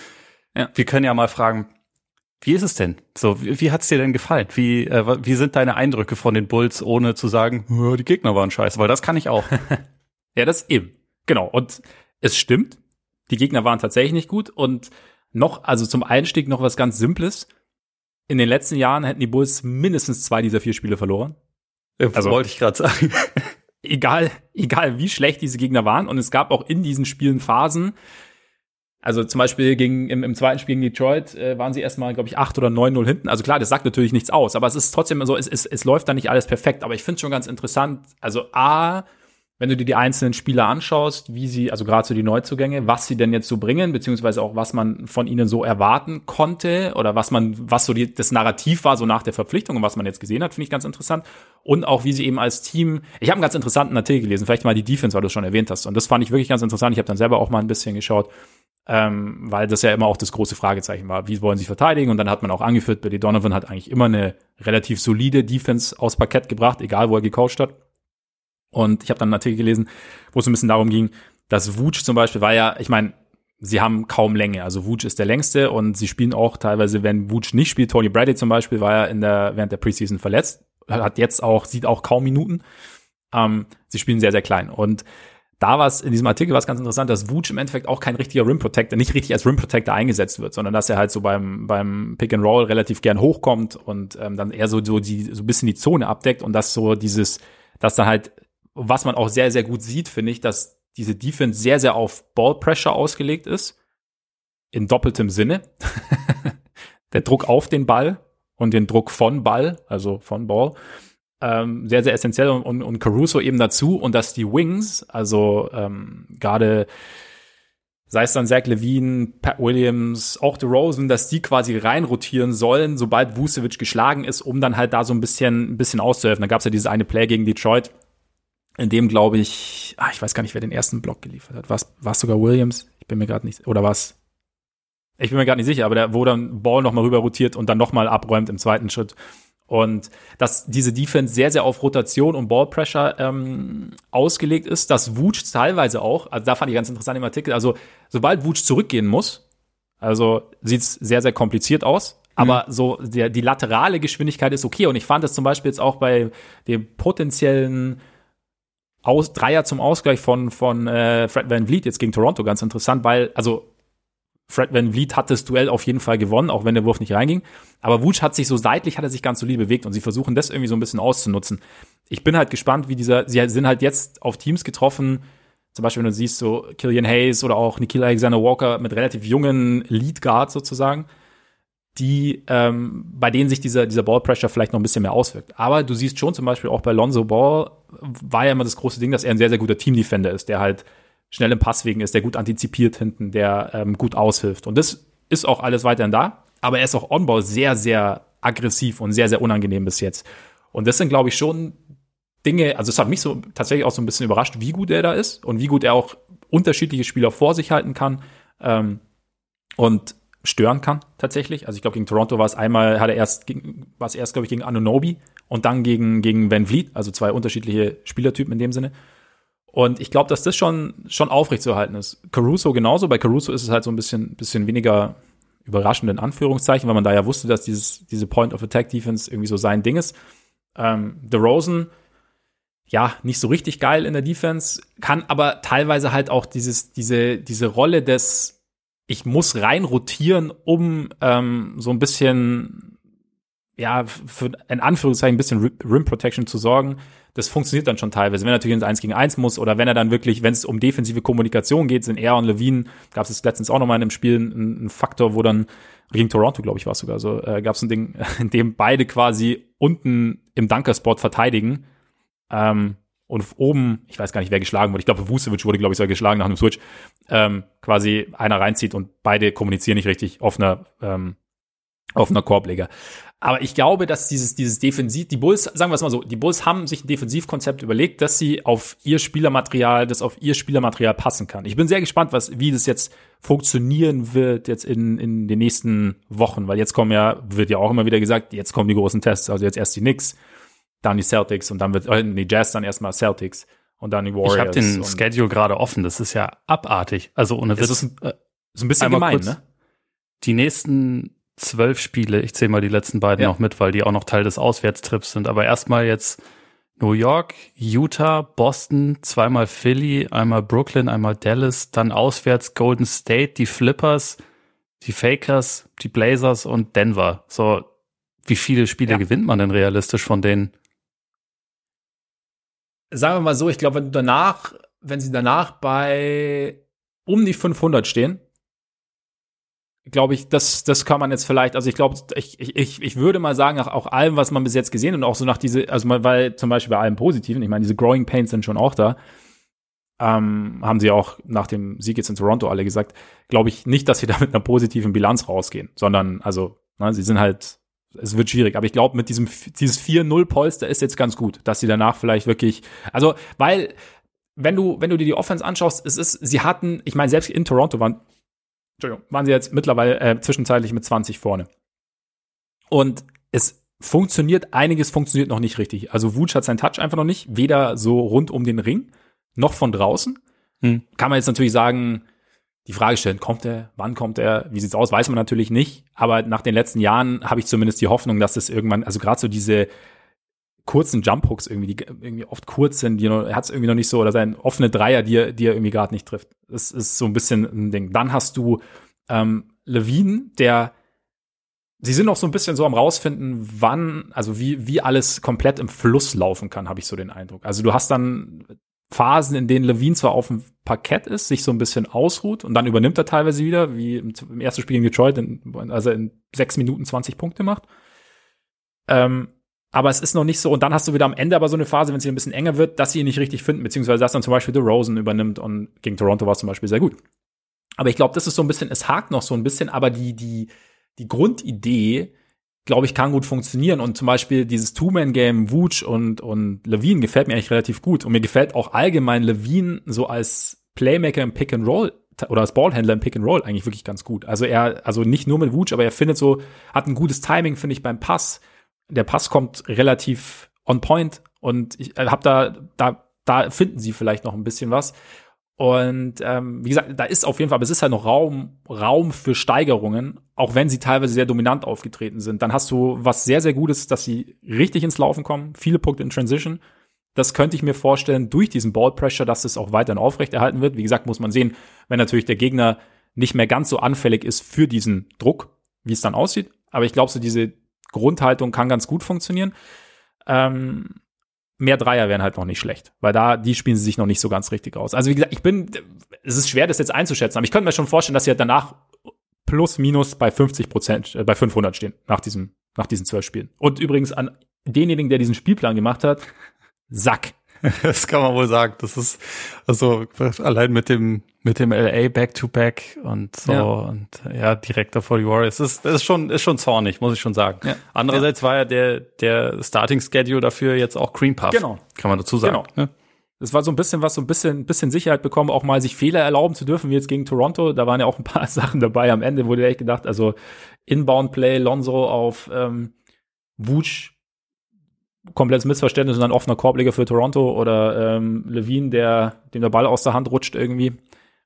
Speaker 2: ja. wir können ja mal fragen, wie ist es denn? So, wie, wie hat's dir denn gefallen? Wie, äh, wie sind deine Eindrücke von den Bulls, ohne zu sagen, die Gegner waren scheiße? Weil das kann ich auch.
Speaker 1: ja, das eben. Genau. Und es stimmt. Die Gegner waren tatsächlich nicht gut. Und noch, also zum Einstieg noch was ganz Simples in den letzten Jahren hätten die Bulls mindestens zwei dieser vier Spiele verloren.
Speaker 2: Also wollte ich gerade sagen.
Speaker 1: egal, egal wie schlecht diese Gegner waren. Und es gab auch in diesen Spielen Phasen, also zum Beispiel gegen, im, im zweiten Spiel gegen Detroit äh, waren sie erstmal, glaube ich, 8 oder 9-0 hinten. Also klar, das sagt natürlich nichts aus, aber es ist trotzdem so, es, es, es läuft da nicht alles perfekt. Aber ich finde schon ganz interessant. Also A, wenn du dir die einzelnen Spieler anschaust, wie sie, also gerade so die Neuzugänge, was sie denn jetzt so bringen, beziehungsweise auch was man von ihnen so erwarten konnte oder was man, was so die, das Narrativ war so nach der Verpflichtung und was man jetzt gesehen hat, finde ich ganz interessant. Und auch wie sie eben als Team, ich habe einen ganz interessanten Artikel gelesen, vielleicht mal die Defense, weil du es schon erwähnt hast. Und das fand ich wirklich ganz interessant. Ich habe dann selber auch mal ein bisschen geschaut, ähm, weil das ja immer auch das große Fragezeichen war. Wie wollen sie verteidigen? Und dann hat man auch angeführt, Billy Donovan hat eigentlich immer eine relativ solide Defense aus Parkett gebracht, egal wo er gecoacht hat. Und ich habe dann einen Artikel gelesen, wo es ein bisschen darum ging, dass Wutsch zum Beispiel war ja, ich meine, sie haben kaum Länge. Also Wutsch ist der längste und sie spielen auch teilweise, wenn Wutsch nicht spielt, Tony Brady zum Beispiel war ja in der, während der Preseason verletzt, hat jetzt auch, sieht auch kaum Minuten. Ähm, sie spielen sehr, sehr klein. Und da war es in diesem Artikel was ganz interessant, dass Wutsch im Endeffekt auch kein richtiger Rim Protector, nicht richtig als Rim Protector eingesetzt wird, sondern dass er halt so beim, beim Pick and Roll relativ gern hochkommt und ähm, dann eher so, so die, so ein bisschen die Zone abdeckt und dass so dieses, dass dann halt was man auch sehr, sehr gut sieht, finde ich, dass diese Defense sehr, sehr auf Ball Pressure ausgelegt ist. In doppeltem Sinne. Der Druck auf den Ball und den Druck von Ball, also von Ball, ähm, sehr, sehr essentiell und, und, und Caruso eben dazu und dass die Wings, also ähm, gerade sei es dann Zach Levine, Pat Williams, auch Rosen, dass die quasi reinrotieren sollen, sobald Vucevic geschlagen ist, um dann halt da so ein bisschen, ein bisschen auszuhelfen. Da gab es ja dieses eine Play gegen Detroit, in dem glaube ich, ah, ich weiß gar nicht, wer den ersten Block geliefert hat. War es sogar Williams? Ich bin mir gerade nicht, oder was? Ich bin mir gerade nicht sicher, aber der, wo dann Ball nochmal rüber rotiert und dann nochmal abräumt im zweiten Schritt. Und dass diese Defense sehr, sehr auf Rotation und Ballpressure ähm, ausgelegt ist, dass Wutsch teilweise auch, also da fand ich ganz interessant im Artikel, also sobald Wutsch zurückgehen muss, also sieht's sehr, sehr kompliziert aus, aber mhm. so der, die laterale Geschwindigkeit ist okay. Und ich fand das zum Beispiel jetzt auch bei dem potenziellen aus, Dreier zum Ausgleich von, von äh, Fred Van Vliet jetzt gegen Toronto ganz interessant, weil, also Fred Van Vliet hat das Duell auf jeden Fall gewonnen, auch wenn der Wurf nicht reinging. Aber Wutsch hat sich so seitlich, hat er sich ganz solide bewegt und sie versuchen das irgendwie so ein bisschen auszunutzen. Ich bin halt gespannt, wie dieser, sie sind halt jetzt auf Teams getroffen, zum Beispiel, wenn du siehst, so Killian Hayes oder auch Nikhil Alexander Walker mit relativ jungen Lead Guards sozusagen, die, ähm, bei denen sich dieser, dieser Ball Pressure vielleicht noch ein bisschen mehr auswirkt. Aber du siehst schon zum Beispiel auch bei Lonzo Ball war ja immer das große Ding, dass er ein sehr, sehr guter Team-Defender ist, der halt schnell im Passwegen ist, der gut antizipiert hinten, der ähm, gut aushilft. Und das ist auch alles weiterhin da. Aber er ist auch on-ball sehr, sehr aggressiv und sehr, sehr unangenehm bis jetzt. Und das sind, glaube ich, schon Dinge, also es hat mich so tatsächlich auch so ein bisschen überrascht, wie gut er da ist und wie gut er auch unterschiedliche Spieler vor sich halten kann. Ähm, und stören kann, tatsächlich. Also ich glaube, gegen Toronto war es einmal, hat er erst, war es erst, glaube ich, gegen Anunobi und dann gegen, gegen Van Vliet, also zwei unterschiedliche Spielertypen in dem Sinne. Und ich glaube, dass das schon, schon aufrechtzuerhalten ist. Caruso genauso. Bei Caruso ist es halt so ein bisschen, bisschen weniger überraschend in Anführungszeichen, weil man da ja wusste, dass dieses, diese Point of Attack Defense irgendwie so sein Ding ist. Ähm, Rosen, ja, nicht so richtig geil in der Defense, kann aber teilweise halt auch dieses, diese, diese Rolle des, ich muss rein rotieren, um ähm, so ein bisschen, ja, für in Anführungszeichen ein bisschen Rim Protection zu sorgen das funktioniert dann schon teilweise. Wenn er natürlich ins 1 gegen 1 muss oder wenn er dann wirklich, wenn es um defensive Kommunikation geht, sind er und Levine, gab es letztens auch nochmal in einem Spiel ein, ein Faktor, wo dann gegen Toronto, glaube ich, war es sogar so, äh, gab es ein Ding, in dem beide quasi unten im Dunkerspot verteidigen ähm, und oben, ich weiß gar nicht, wer geschlagen wurde, ich glaube, Vucevic wurde, glaube ich, sogar geschlagen nach einem Switch, ähm, quasi einer reinzieht und beide kommunizieren nicht richtig auf einer, ähm, auf einer Korbleger. Aber ich glaube, dass dieses, dieses Defensiv, die Bulls, sagen wir es mal so, die Bulls haben sich ein Defensivkonzept überlegt, dass sie auf ihr Spielermaterial, das auf ihr Spielermaterial passen kann. Ich bin sehr gespannt, was, wie das jetzt funktionieren wird jetzt in, in den nächsten Wochen, weil jetzt kommen ja, wird ja auch immer wieder gesagt, jetzt kommen die großen Tests, also jetzt erst die Knicks, dann die Celtics und dann wird, äh, die Jazz dann erstmal Celtics und dann die Warriors.
Speaker 2: Ich habe den Schedule gerade offen, das ist ja abartig. Also ohne Witz.
Speaker 1: Das ist, ein, ist ein bisschen gemein, ne?
Speaker 2: Die nächsten zwölf Spiele. Ich zähle mal die letzten beiden ja. noch mit, weil die auch noch Teil des Auswärtstrips sind. Aber erstmal jetzt New York, Utah, Boston, zweimal Philly, einmal Brooklyn, einmal Dallas, dann auswärts Golden State, die Flippers, die Fakers, die Blazers und Denver. So, wie viele Spiele ja. gewinnt man denn realistisch von denen?
Speaker 1: Sagen wir mal so, ich glaube, wenn du danach, wenn sie danach bei um die 500 stehen, glaube ich, das, das kann man jetzt vielleicht, also ich glaube, ich, ich, ich würde mal sagen, nach auch allem, was man bis jetzt gesehen und auch so nach diese, also mal, weil zum Beispiel bei allem Positiven, ich meine, diese Growing Pains sind schon auch da, ähm, haben sie auch nach dem Sieg jetzt in Toronto alle gesagt, glaube ich nicht, dass sie da mit einer positiven Bilanz rausgehen, sondern, also, ne, sie sind halt, es wird schwierig, aber ich glaube, mit diesem, dieses 4-0-Polster ist jetzt ganz gut, dass sie danach vielleicht wirklich, also, weil, wenn du, wenn du dir die Offense anschaust, es ist, sie hatten, ich meine, selbst in Toronto waren Entschuldigung, waren sie jetzt mittlerweile äh, zwischenzeitlich mit 20 vorne. Und es funktioniert, einiges funktioniert noch nicht richtig. Also Wutsch hat seinen Touch einfach noch nicht, weder so rund um den Ring, noch von draußen. Hm. Kann man jetzt natürlich sagen, die Frage stellen, kommt er, wann kommt er, wie sieht's aus, weiß man natürlich nicht. Aber nach den letzten Jahren habe ich zumindest die Hoffnung, dass es irgendwann, also gerade so diese kurzen Jump-Hooks irgendwie, die irgendwie oft kurz sind, die er hat es irgendwie noch nicht so, oder sein offene Dreier, die er, die er irgendwie gerade nicht trifft. Das ist so ein bisschen ein Ding. Dann hast du ähm, Levine, der Sie sind noch so ein bisschen so am rausfinden, wann, also wie, wie alles komplett im Fluss laufen kann, habe ich so den Eindruck. Also du hast dann Phasen, in denen Levine zwar auf dem Parkett ist, sich so ein bisschen ausruht und dann übernimmt er teilweise wieder, wie im, im ersten Spiel in Detroit, in, also in sechs Minuten 20 Punkte macht. Ähm, aber es ist noch nicht so. Und dann hast du wieder am Ende aber so eine Phase, wenn es hier ein bisschen enger wird, dass sie ihn nicht richtig finden, beziehungsweise dass dann zum Beispiel The Rosen übernimmt und gegen Toronto war es zum Beispiel sehr gut. Aber ich glaube, das ist so ein bisschen, es hakt noch so ein bisschen, aber die, die, die Grundidee, glaube ich, kann gut funktionieren. Und zum Beispiel dieses Two-Man-Game, Wooch und, und Levine gefällt mir eigentlich relativ gut. Und mir gefällt auch allgemein Levine so als Playmaker im Pick and Roll oder als Ballhändler im Pick and Roll eigentlich wirklich ganz gut. Also er, also nicht nur mit Wooch, aber er findet so, hat ein gutes Timing, finde ich, beim Pass der Pass kommt relativ on point und ich äh, habe da, da, da finden sie vielleicht noch ein bisschen was. Und ähm, wie gesagt, da ist auf jeden Fall, aber es ist halt noch Raum, Raum für Steigerungen, auch wenn sie teilweise sehr dominant aufgetreten sind. Dann hast du was sehr, sehr Gutes, dass sie richtig ins Laufen kommen, viele Punkte in Transition. Das könnte ich mir vorstellen, durch diesen Ball Pressure, dass es auch weiterhin aufrechterhalten wird. Wie gesagt, muss man sehen, wenn natürlich der Gegner nicht mehr ganz so anfällig ist für diesen Druck, wie es dann aussieht. Aber ich glaube, so diese, Grundhaltung kann ganz gut funktionieren. Ähm, mehr Dreier wären halt noch nicht schlecht, weil da, die spielen sie sich noch nicht so ganz richtig aus. Also wie gesagt, ich bin, es ist schwer, das jetzt einzuschätzen, aber ich könnte mir schon vorstellen, dass sie halt danach plus minus bei 50 Prozent, äh, bei 500 stehen, nach diesem, nach diesen zwölf Spielen. Und übrigens an denjenigen, der diesen Spielplan gemacht hat, Sack.
Speaker 2: Das kann man wohl sagen. Das ist, also, allein mit dem, mit dem LA Back-to-Back und so ja. und ja, direkt davor die Warriors. Das ist, das ist schon, ist schon zornig, muss ich schon sagen. Ja. Andererseits ja. war ja der, der Starting-Schedule dafür jetzt auch Cream Puff.
Speaker 1: Genau.
Speaker 2: Kann man dazu sagen. Genau.
Speaker 1: Ne? Das war so ein bisschen was, so ein bisschen, bisschen Sicherheit bekommen, auch mal sich Fehler erlauben zu dürfen, wie jetzt gegen Toronto. Da waren ja auch ein paar Sachen dabei am Ende, wurde echt gedacht, also Inbound Play, Lonzo auf ähm, Wutsch, komplettes Missverständnis und dann offener Korbleger für Toronto oder ähm, Levine, der dem der Ball aus der Hand rutscht irgendwie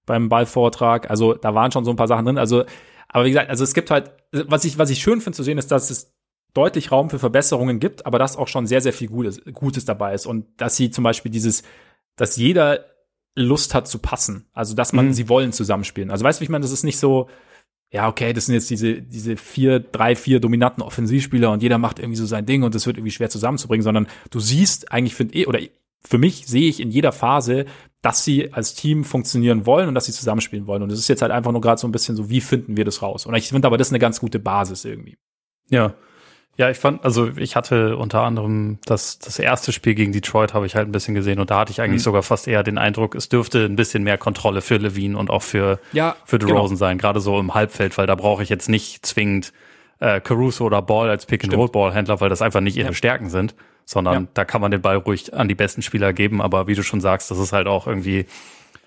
Speaker 1: beim Ballvortrag. Also da waren schon so ein paar Sachen drin. Also, aber wie gesagt, also es gibt halt, was ich, was ich schön finde zu sehen, ist, dass es deutlich Raum für Verbesserungen gibt, aber dass auch schon sehr, sehr viel Gutes, Gutes dabei ist. Und dass sie zum Beispiel dieses, dass jeder Lust hat zu passen. Also, dass man, mhm. sie wollen zusammenspielen. Also, weißt du, wie ich meine, das ist nicht so, ja, okay, das sind jetzt diese, diese vier, drei, vier dominanten Offensivspieler und jeder macht irgendwie so sein Ding und das wird irgendwie schwer zusammenzubringen, sondern du siehst eigentlich, finde ich, oder für mich sehe ich in jeder Phase, dass sie als Team funktionieren wollen und dass sie zusammenspielen wollen. Und das ist jetzt halt einfach nur gerade so ein bisschen so, wie finden wir das raus? Und ich finde aber, das ist eine ganz gute Basis irgendwie.
Speaker 2: Ja, ja, ich fand, also ich hatte unter anderem das, das erste Spiel gegen Detroit habe ich halt ein bisschen gesehen und da hatte ich eigentlich mhm. sogar fast eher den Eindruck, es dürfte ein bisschen mehr Kontrolle für Levine und auch für,
Speaker 1: ja,
Speaker 2: für DeRozan genau. sein, gerade so im Halbfeld, weil da brauche ich jetzt nicht zwingend äh, Caruso oder Ball als Pick-and-Roll-Ball-Händler, weil das einfach nicht ihre ja. Stärken sind, sondern ja. da kann man den Ball ruhig an die besten Spieler geben, aber wie du schon sagst, das ist halt auch irgendwie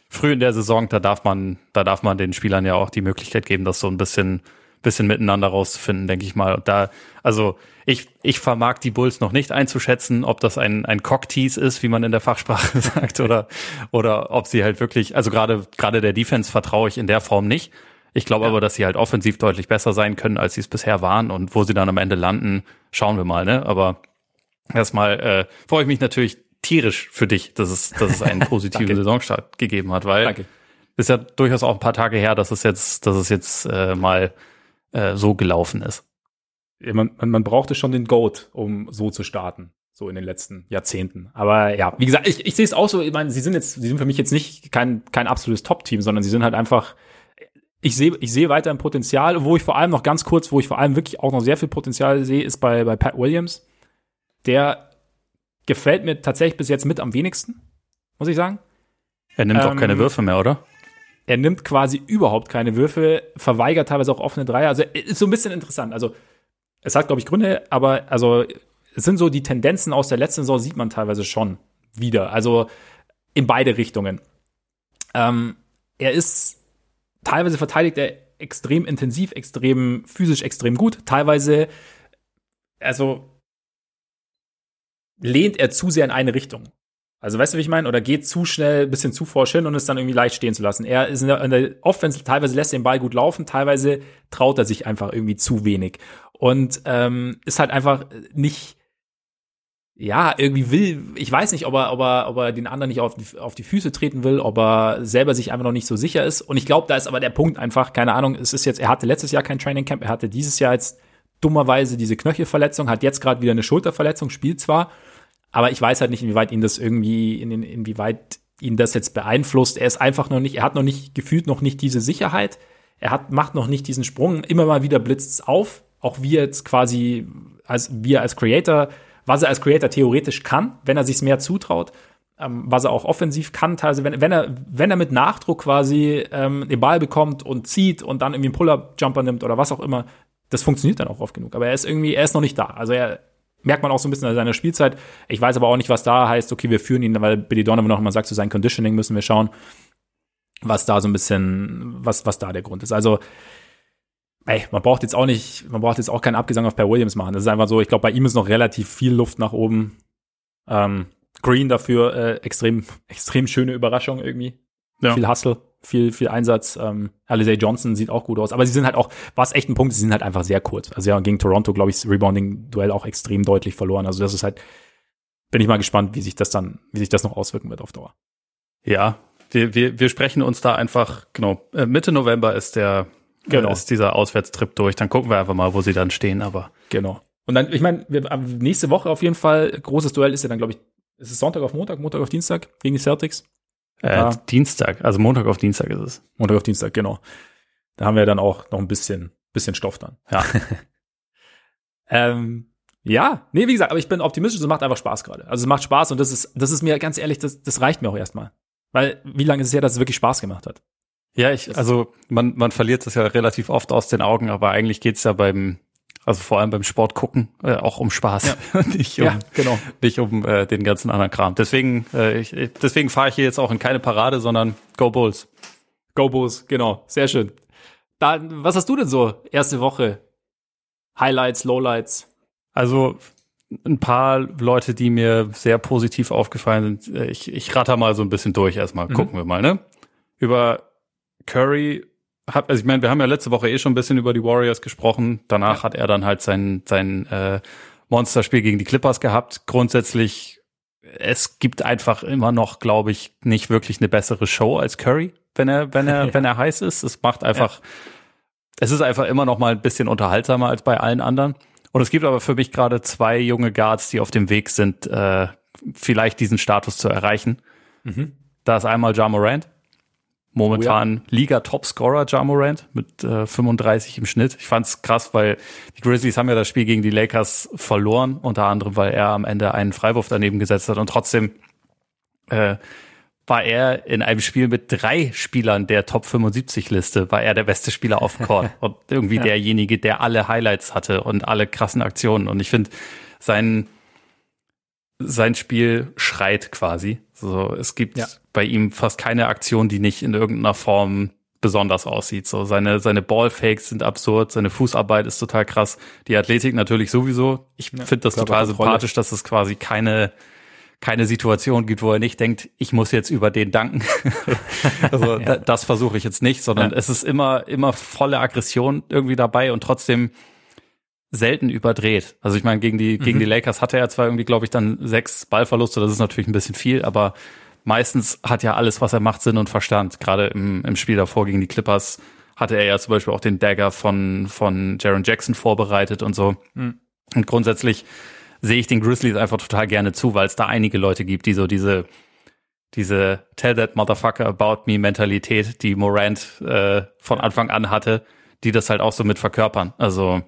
Speaker 2: früh in der Saison, da darf man, da darf man den Spielern ja auch die Möglichkeit geben, das so ein bisschen bisschen miteinander rauszufinden, denke ich mal. Und da, also ich, ich vermag die Bulls noch nicht einzuschätzen, ob das ein, ein Cocktease ist, wie man in der Fachsprache sagt, oder, oder ob sie halt wirklich, also gerade, gerade der Defense vertraue ich in der Form nicht. Ich glaube ja. aber, dass sie halt offensiv deutlich besser sein können, als sie es bisher waren. Und wo sie dann am Ende landen, schauen wir mal, ne? Aber erstmal äh, freue ich mich natürlich tierisch für dich, dass es, dass es einen positiven Saisonstart gegeben hat, weil Danke. ist ja durchaus auch ein paar Tage her, dass es jetzt, dass es jetzt äh, mal äh, so gelaufen ist.
Speaker 1: Man, man, brauchte schon den Goat, um so zu starten, so in den letzten Jahrzehnten. Aber ja, wie gesagt, ich, ich sehe es auch so, ich meine, sie sind jetzt, sie sind für mich jetzt nicht kein, kein absolutes Top-Team, sondern sie sind halt einfach, ich sehe ich sehe weiter ein Potenzial, wo ich vor allem noch ganz kurz, wo ich vor allem wirklich auch noch sehr viel Potenzial sehe, ist bei, bei Pat Williams. Der gefällt mir tatsächlich bis jetzt mit am wenigsten, muss ich sagen.
Speaker 2: Er nimmt ähm, auch keine Würfe mehr, oder?
Speaker 1: Er nimmt quasi überhaupt keine Würfe, verweigert teilweise auch offene Dreier. Also ist so ein bisschen interessant. Also es hat, glaube ich, Gründe, aber also es sind so die Tendenzen aus der letzten Saison, sieht man teilweise schon wieder. Also in beide Richtungen. Ähm, er ist teilweise verteidigt er extrem intensiv, extrem physisch, extrem gut. Teilweise, also lehnt er zu sehr in eine Richtung. Also weißt du, wie ich meine? Oder geht zu schnell, ein bisschen zu forsch hin und ist dann irgendwie leicht stehen zu lassen. Er ist in der, in der Offense, teilweise lässt er den Ball gut laufen, teilweise traut er sich einfach irgendwie zu wenig. Und ähm, ist halt einfach nicht, ja, irgendwie will, ich weiß nicht, ob er, ob er, ob er den anderen nicht auf die, auf die Füße treten will, ob er selber sich einfach noch nicht so sicher ist. Und ich glaube, da ist aber der Punkt einfach, keine Ahnung, es ist jetzt, er hatte letztes Jahr kein Training Camp, er hatte dieses Jahr jetzt dummerweise diese Knöchelverletzung, hat jetzt gerade wieder eine Schulterverletzung, spielt zwar, aber ich weiß halt nicht, inwieweit ihn das irgendwie, in, inwieweit ihn das jetzt beeinflusst. Er ist einfach noch nicht, er hat noch nicht gefühlt noch nicht diese Sicherheit. Er hat, macht noch nicht diesen Sprung. Immer mal wieder blitzt es auf. Auch wir jetzt quasi, als wir als Creator, was er als Creator theoretisch kann, wenn er sich mehr zutraut, ähm, was er auch offensiv kann, teilweise, wenn, wenn er, wenn er mit Nachdruck quasi ähm, den Ball bekommt und zieht und dann irgendwie einen Pull-Up-Jumper nimmt oder was auch immer, das funktioniert dann auch oft genug. Aber er ist irgendwie, er ist noch nicht da. Also er, merkt man auch so ein bisschen an seiner Spielzeit. Ich weiß aber auch nicht, was da heißt, okay, wir führen ihn, weil Billy Donovan noch mal sagt, zu sein Conditioning müssen wir schauen, was da so ein bisschen, was, was da der Grund ist. Also, ey, man braucht jetzt auch nicht, man braucht jetzt auch keinen Abgesang auf Per Williams machen. Das ist einfach so, ich glaube, bei ihm ist noch relativ viel Luft nach oben. Ähm, Green dafür äh, extrem, extrem schöne Überraschung irgendwie. Ja. Viel Hustle viel, viel Einsatz. Ähm, Alizé Johnson sieht auch gut aus. Aber sie sind halt auch, was echt ein Punkt, sie sind halt einfach sehr kurz. Also ja, gegen Toronto, glaube ich, das Rebounding-Duell auch extrem deutlich verloren. Also das ist halt, bin ich mal gespannt, wie sich das dann, wie sich das noch auswirken wird auf Dauer.
Speaker 2: Ja, wir, wir, wir sprechen uns da einfach, genau, äh, Mitte November ist der, genau. ist dieser Auswärtstrip durch. Dann gucken wir einfach mal, wo sie dann stehen, aber.
Speaker 1: Genau. Und dann, ich meine, nächste Woche auf jeden Fall, großes Duell ist ja dann, glaube ich, ist es Sonntag auf Montag, Montag auf Dienstag gegen die Celtics?
Speaker 2: Äh, Dienstag, also Montag auf Dienstag ist es.
Speaker 1: Montag auf Dienstag, genau. Da haben wir dann auch noch ein bisschen, bisschen Stoff dann.
Speaker 2: Ja.
Speaker 1: ähm, ja, nee, wie gesagt, aber ich bin optimistisch, es macht einfach Spaß gerade. Also es macht Spaß und das ist, das ist mir ganz ehrlich, das, das reicht mir auch erstmal. Weil, wie lange ist es her, dass es wirklich Spaß gemacht hat?
Speaker 2: Ja, ich, also man, man verliert das ja relativ oft aus den Augen, aber eigentlich geht's ja beim Also vor allem beim Sport gucken, äh, auch um Spaß, ja. nicht um, ja, genau. nicht um äh, den ganzen anderen Kram. Deswegen, äh, ich, deswegen fahre ich hier jetzt auch in keine Parade, sondern Go Bulls.
Speaker 1: Go Bulls, genau, sehr schön. Da, was hast du denn so erste Woche? Highlights, Lowlights?
Speaker 2: Also ein paar Leute, die mir sehr positiv aufgefallen sind. Äh, ich, ich ratter mal so ein bisschen durch erstmal. Mhm. Gucken wir mal, ne? Über Curry hab, also ich meine, wir haben ja letzte Woche eh schon ein bisschen über die Warriors gesprochen. Danach ja. hat er dann halt sein, sein äh, Monsterspiel gegen die Clippers gehabt. Grundsätzlich, es gibt einfach immer noch, glaube ich, nicht wirklich eine bessere Show als Curry, wenn er, wenn er, ja. wenn er heiß ist. Es macht einfach, ja. es ist einfach immer noch mal ein bisschen unterhaltsamer als bei allen anderen. Und es gibt aber für mich gerade zwei junge Guards, die auf dem Weg sind, äh, vielleicht diesen Status zu erreichen. Mhm. Da ist einmal Ja Morant Momentan oh ja. Liga-Topscorer Ja Morant mit äh, 35 im Schnitt. Ich fand's krass, weil die Grizzlies haben ja das Spiel gegen die Lakers verloren, unter anderem, weil er am Ende einen Freiwurf daneben gesetzt hat und trotzdem äh, war er in einem Spiel mit drei Spielern der Top 75 Liste, war er der beste Spieler auf dem Court und irgendwie ja. derjenige, der alle Highlights hatte und alle krassen Aktionen. Und ich finde, sein, sein Spiel schreit quasi. So, es gibt ja. bei ihm fast keine Aktion, die nicht in irgendeiner Form besonders aussieht. So, seine, seine Ballfakes sind absurd, seine Fußarbeit ist total krass. Die Athletik natürlich sowieso. Ich ja, finde das total sympathisch, dass es quasi keine, keine Situation gibt, wo er nicht denkt, ich muss jetzt über den danken. also ja. das versuche ich jetzt nicht, sondern es ist immer, immer volle Aggression irgendwie dabei und trotzdem selten überdreht. Also ich meine, gegen die, mhm. gegen die Lakers hatte er zwar irgendwie, glaube ich, dann sechs Ballverluste, das ist natürlich ein bisschen viel, aber meistens hat ja alles, was er macht, Sinn und Verstand. Gerade im, im Spiel davor gegen die Clippers hatte er ja zum Beispiel auch den Dagger von, von Jaron Jackson vorbereitet und so. Mhm. Und grundsätzlich sehe ich den Grizzlies einfach total gerne zu, weil es da einige Leute gibt, die so diese, diese Tell that motherfucker about me Mentalität, die Morant äh, von Anfang an hatte, die das halt auch so mit verkörpern. Also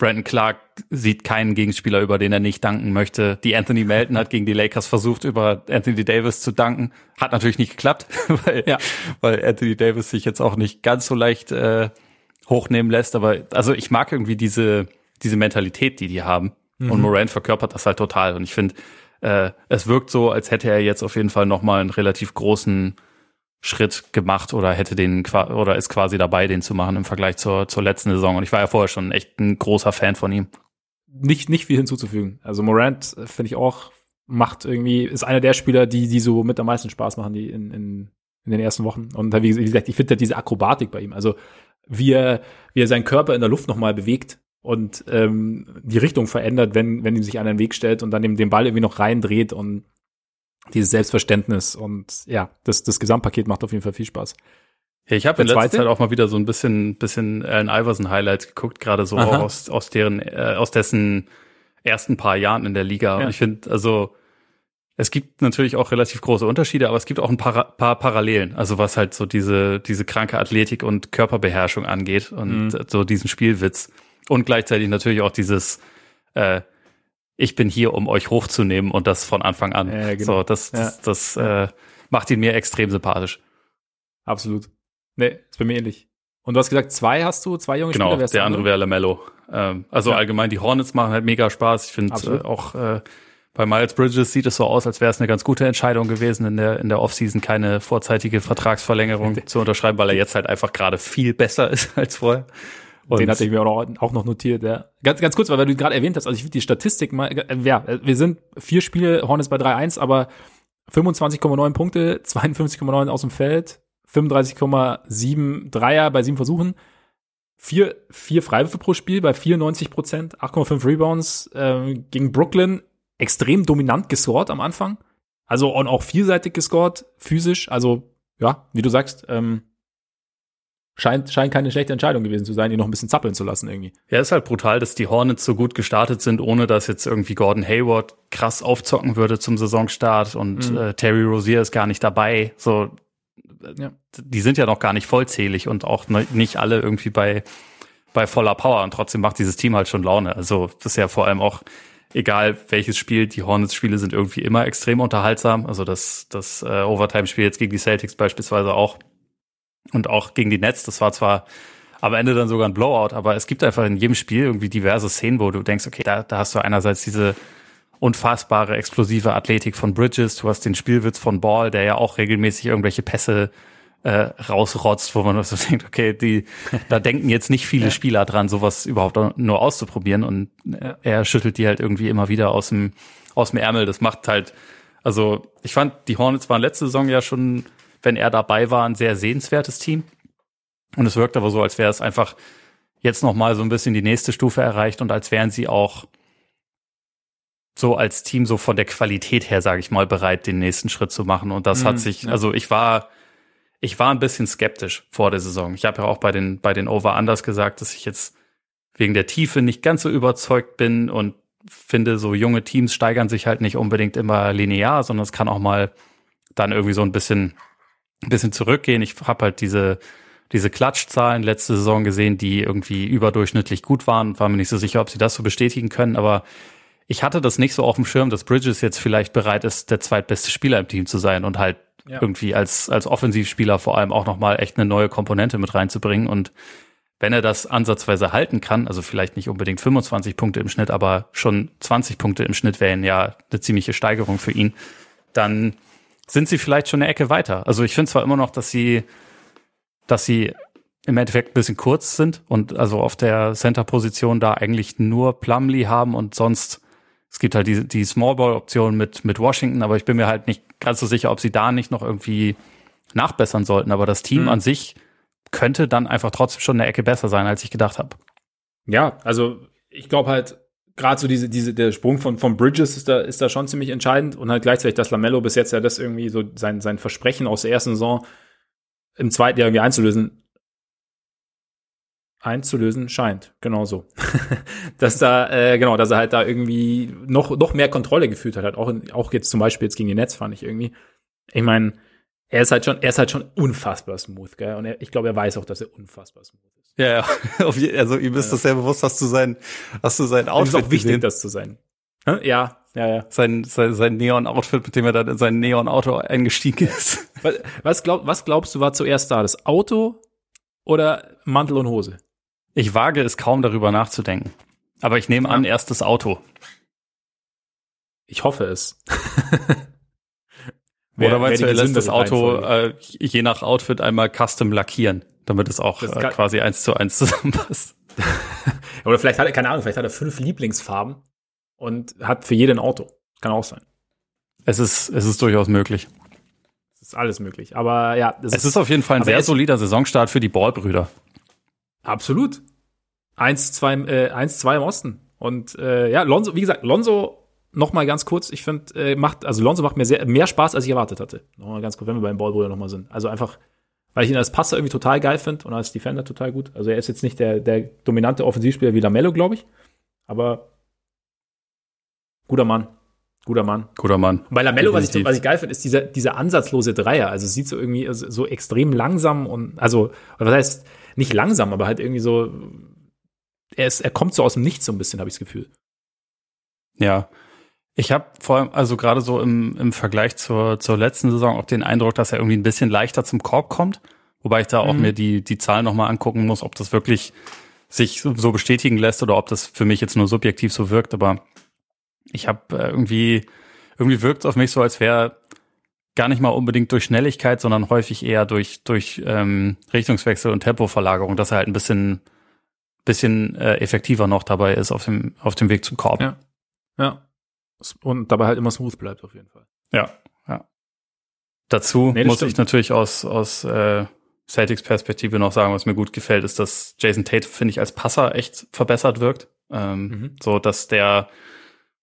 Speaker 2: Brandon Clark sieht keinen Gegenspieler, über den er nicht danken möchte. Die Anthony Melton hat gegen die Lakers versucht, über Anthony Davis zu danken. Hat natürlich nicht geklappt, weil, ja. weil Anthony Davis sich jetzt auch nicht ganz so leicht äh, hochnehmen lässt. Aber also ich mag irgendwie diese, diese Mentalität, die die haben. Mhm. Und Morant verkörpert das halt total. Und ich finde, äh, es wirkt so, als hätte er jetzt auf jeden Fall nochmal einen relativ großen Schritt gemacht oder hätte den oder ist quasi dabei, den zu machen im Vergleich zur, zur letzten Saison. Und ich war ja vorher schon echt ein großer Fan von ihm.
Speaker 1: Nicht, nicht viel hinzuzufügen. Also Morant äh, finde ich auch, macht irgendwie, ist einer der Spieler, die, die so mit am meisten Spaß machen, die in, in, in den ersten Wochen. Und wie gesagt, ich finde diese Akrobatik bei ihm. Also wie er, wie er seinen Körper in der Luft nochmal bewegt und ähm, die Richtung verändert, wenn, wenn ihm sich einer in den Weg stellt und dann den, den Ball irgendwie noch reindreht und dieses Selbstverständnis und ja, das, das Gesamtpaket macht auf jeden Fall viel Spaß.
Speaker 2: Ja, ich habe in letzter Zeit auch mal wieder so ein bisschen, bisschen Allen Iverson Highlights geguckt, gerade so aus, aus deren, äh, aus dessen ersten paar Jahren in der Liga. Ja. Und ich finde, also es gibt natürlich auch relativ große Unterschiede, aber es gibt auch ein paar, paar Parallelen. Also was halt so diese, diese kranke Athletik und Körperbeherrschung angeht und mhm. so diesen Spielwitz. Und gleichzeitig natürlich auch dieses, äh, ich bin hier, um euch hochzunehmen und das von Anfang an. Ja, genau. So, das, das, ja. das äh, macht ihn mir extrem sympathisch.
Speaker 1: Absolut. Nee, ist bei mir ähnlich. Und du hast gesagt, zwei hast du, zwei junge
Speaker 2: genau, Spieler. Genau, der andere wäre Lamello. Ähm, also ja. allgemein, die Hornets machen halt mega Spaß. Ich finde äh, auch äh, bei Miles Bridges sieht es so aus, als wäre es eine ganz gute Entscheidung gewesen, in der, in der Offseason keine vorzeitige Vertragsverlängerung zu unterschreiben, weil er jetzt halt einfach gerade viel besser ist als vorher.
Speaker 1: Und den hatte ich mir auch noch, notiert. Ja. Ganz, ganz kurz, weil du gerade erwähnt hast, also ich finde die Statistik mal, äh, ja, wir sind vier Spiele, Hornets bei 3-1, aber 25,9 Punkte, 52,9 aus dem Feld, 35,7 Dreier bei sieben Versuchen, vier, vier Freiwürfe pro Spiel bei 94 Prozent, 8,5 Rebounds äh, gegen Brooklyn, extrem dominant gescored am Anfang. Also und auch vielseitig gescored, physisch, also ja, wie du sagst, ähm, scheint, scheint keine schlechte Entscheidung gewesen zu sein, ihn noch ein bisschen zappeln zu lassen irgendwie.
Speaker 2: Ja, ist halt brutal, dass die Hornets so gut gestartet sind, ohne dass jetzt irgendwie Gordon Hayward krass aufzocken würde zum Saisonstart und mhm. äh, Terry Rozier ist gar nicht dabei. So, ja. die sind ja noch gar nicht vollzählig und auch ne, nicht alle irgendwie bei, bei voller Power und trotzdem macht dieses Team halt schon Laune. Also, das ist ja vor allem auch egal welches Spiel, die Hornets-Spiele sind irgendwie immer extrem unterhaltsam. Also das, das äh, Overtime-Spiel jetzt gegen die Celtics beispielsweise auch und auch gegen die Nets. Das war zwar am Ende dann sogar ein Blowout. Aber es gibt einfach in jedem Spiel irgendwie diverse Szenen, wo du denkst, okay, da, da hast du einerseits diese unfassbare explosive Athletik von Bridges, du hast den Spielwitz von Ball, der ja auch regelmäßig irgendwelche Pässe äh, rausrotzt, wo man so denkt, okay, die, da denken jetzt nicht viele ja. Spieler dran, sowas überhaupt nur auszuprobieren und ja. er schüttelt die halt irgendwie immer wieder aus dem, aus dem Ärmel. Das macht halt, also ich fand, die Hornets waren letzte Saison ja schon, wenn er dabei war, ein sehr sehenswertes Team. Und es wirkt aber so, als wäre es einfach jetzt noch mal so ein bisschen die nächste Stufe erreicht und als wären sie auch so als Team so von der Qualität her, sage ich mal, bereit, den nächsten Schritt zu machen. Und das mhm, hat sich, ja. also ich war, ich war ein bisschen skeptisch vor der Saison. Ich habe ja auch bei den bei den Over-Unders gesagt, dass ich jetzt wegen der Tiefe nicht ganz so überzeugt bin und finde, so junge Teams steigern sich halt nicht unbedingt immer linear, sondern es kann auch mal dann irgendwie so ein bisschen, ein bisschen zurückgehen. Ich habe halt diese diese Klatschzahlen letzte Saison gesehen, die irgendwie überdurchschnittlich gut waren. War mir nicht so sicher, ob sie das so bestätigen können, aber ich hatte das nicht so auf dem Schirm, dass Bridges jetzt vielleicht bereit ist, der zweitbeste Spieler im Team zu sein und halt ja. irgendwie als, als Offensivspieler vor allem auch nochmal echt eine neue Komponente mit reinzubringen. Und wenn er das ansatzweise halten kann, also vielleicht nicht unbedingt 25 Punkte im Schnitt, aber schon 20 Punkte im Schnitt wären ja eine ziemliche Steigerung für ihn, dann sind sie vielleicht schon eine Ecke weiter. Also ich finde zwar immer noch, dass sie, dass sie im Endeffekt ein bisschen kurz sind und also auf der Center-Position da eigentlich nur Plumlee haben und sonst es gibt halt die, die Small Ball Option mit, mit Washington, aber ich bin mir halt nicht ganz so sicher, ob sie da nicht noch irgendwie nachbessern sollten. Aber das Team mhm. an sich könnte dann einfach trotzdem schon eine Ecke besser sein, als ich gedacht habe.
Speaker 1: Ja, also ich glaube halt, gerade so diese, diese, der Sprung von, von Bridges ist da, ist da schon ziemlich entscheidend und halt gleichzeitig, dass Lamello bis jetzt ja das irgendwie so sein, sein Versprechen aus der ersten Saison im zweiten Jahr irgendwie einzulösen, einzulösen scheint. Genau so. dass da, äh, genau, dass er halt da irgendwie noch, noch mehr Kontrolle gefühlt hat. Auch, auch jetzt zum Beispiel jetzt gegen die Netz fand ich irgendwie. Ich meine, er ist halt schon, er ist halt schon unfassbar smooth, gell? Und er, ich glaube, er weiß auch, dass er unfassbar smooth ist.
Speaker 2: Ja, ja. also ihm ist ja. das sehr bewusst, hast du sein, hast du sein Outfit.
Speaker 1: Ist auch wichtig, gesehen? das zu sein. Ja, ja, ja.
Speaker 2: Sein, sein, sein Neon-Outfit, mit dem er dann in sein Neon-Auto eingestiegen ist.
Speaker 1: Was, was, glaub, was glaubst du war zuerst da? Das Auto oder Mantel und Hose?
Speaker 2: Ich wage es kaum darüber nachzudenken. Aber ich nehme ja. an, erst das Auto.
Speaker 1: Ich hoffe es.
Speaker 2: Oder meinst du, er lässt das Auto äh, je nach Outfit einmal custom lackieren, damit es auch äh, quasi eins zu eins zusammenpasst?
Speaker 1: Oder vielleicht hat er, keine Ahnung, vielleicht hat er fünf Lieblingsfarben und hat für jeden Auto. Kann auch sein.
Speaker 2: Es ist, es ist durchaus möglich.
Speaker 1: Es ist alles möglich. Aber ja,
Speaker 2: es ist, ist auf jeden Fall ein sehr solider Saisonstart für die Ballbrüder.
Speaker 1: Absolut. Eins, zwei, äh, eins, zwei im Osten. Und äh, ja, Lonzo, wie gesagt, Lonzo noch mal ganz kurz, ich finde, äh, macht, also Lonzo macht mir sehr, mehr Spaß, als ich erwartet hatte. Noch mal ganz kurz, wenn wir beim Ballbrüder noch mal sind. Also einfach, weil ich ihn als Passer irgendwie total geil finde und als Defender total gut. Also er ist jetzt nicht der, der dominante Offensivspieler wie Lamello, glaube ich. Aber guter Mann. Guter Mann.
Speaker 2: Guter Mann.
Speaker 1: Bei Lamello, was ich, was ich geil finde, ist dieser, dieser ansatzlose Dreier. Also es sieht so irgendwie so, so extrem langsam und, also, was heißt, nicht langsam, aber halt irgendwie so, er, ist, er kommt so aus dem Nichts so ein bisschen, habe ich das Gefühl.
Speaker 2: Ja. Ich habe vor allem, also gerade so im, im Vergleich zur, zur letzten Saison auch den Eindruck, dass er irgendwie ein bisschen leichter zum Korb kommt. Wobei ich da auch mhm. mir die, die Zahlen nochmal angucken muss, ob das wirklich sich so bestätigen lässt oder ob das für mich jetzt nur subjektiv so wirkt. Aber ich habe äh, irgendwie, irgendwie wirkt es auf mich so, als wäre gar nicht mal unbedingt durch Schnelligkeit, sondern häufig eher durch, durch ähm, Richtungswechsel und Tempoverlagerung, dass er halt ein bisschen, bisschen äh, effektiver noch dabei ist auf dem, auf dem Weg zum Korb.
Speaker 1: Ja. Ja. Und dabei halt immer smooth bleibt auf jeden Fall.
Speaker 2: Ja, ja. Dazu nee, muss stimmt. ich natürlich aus, aus äh, Celtics Perspektive noch sagen, was mir gut gefällt, ist, dass Jason Tate, finde ich, als Passer echt verbessert wirkt. Ähm, mhm. So, dass der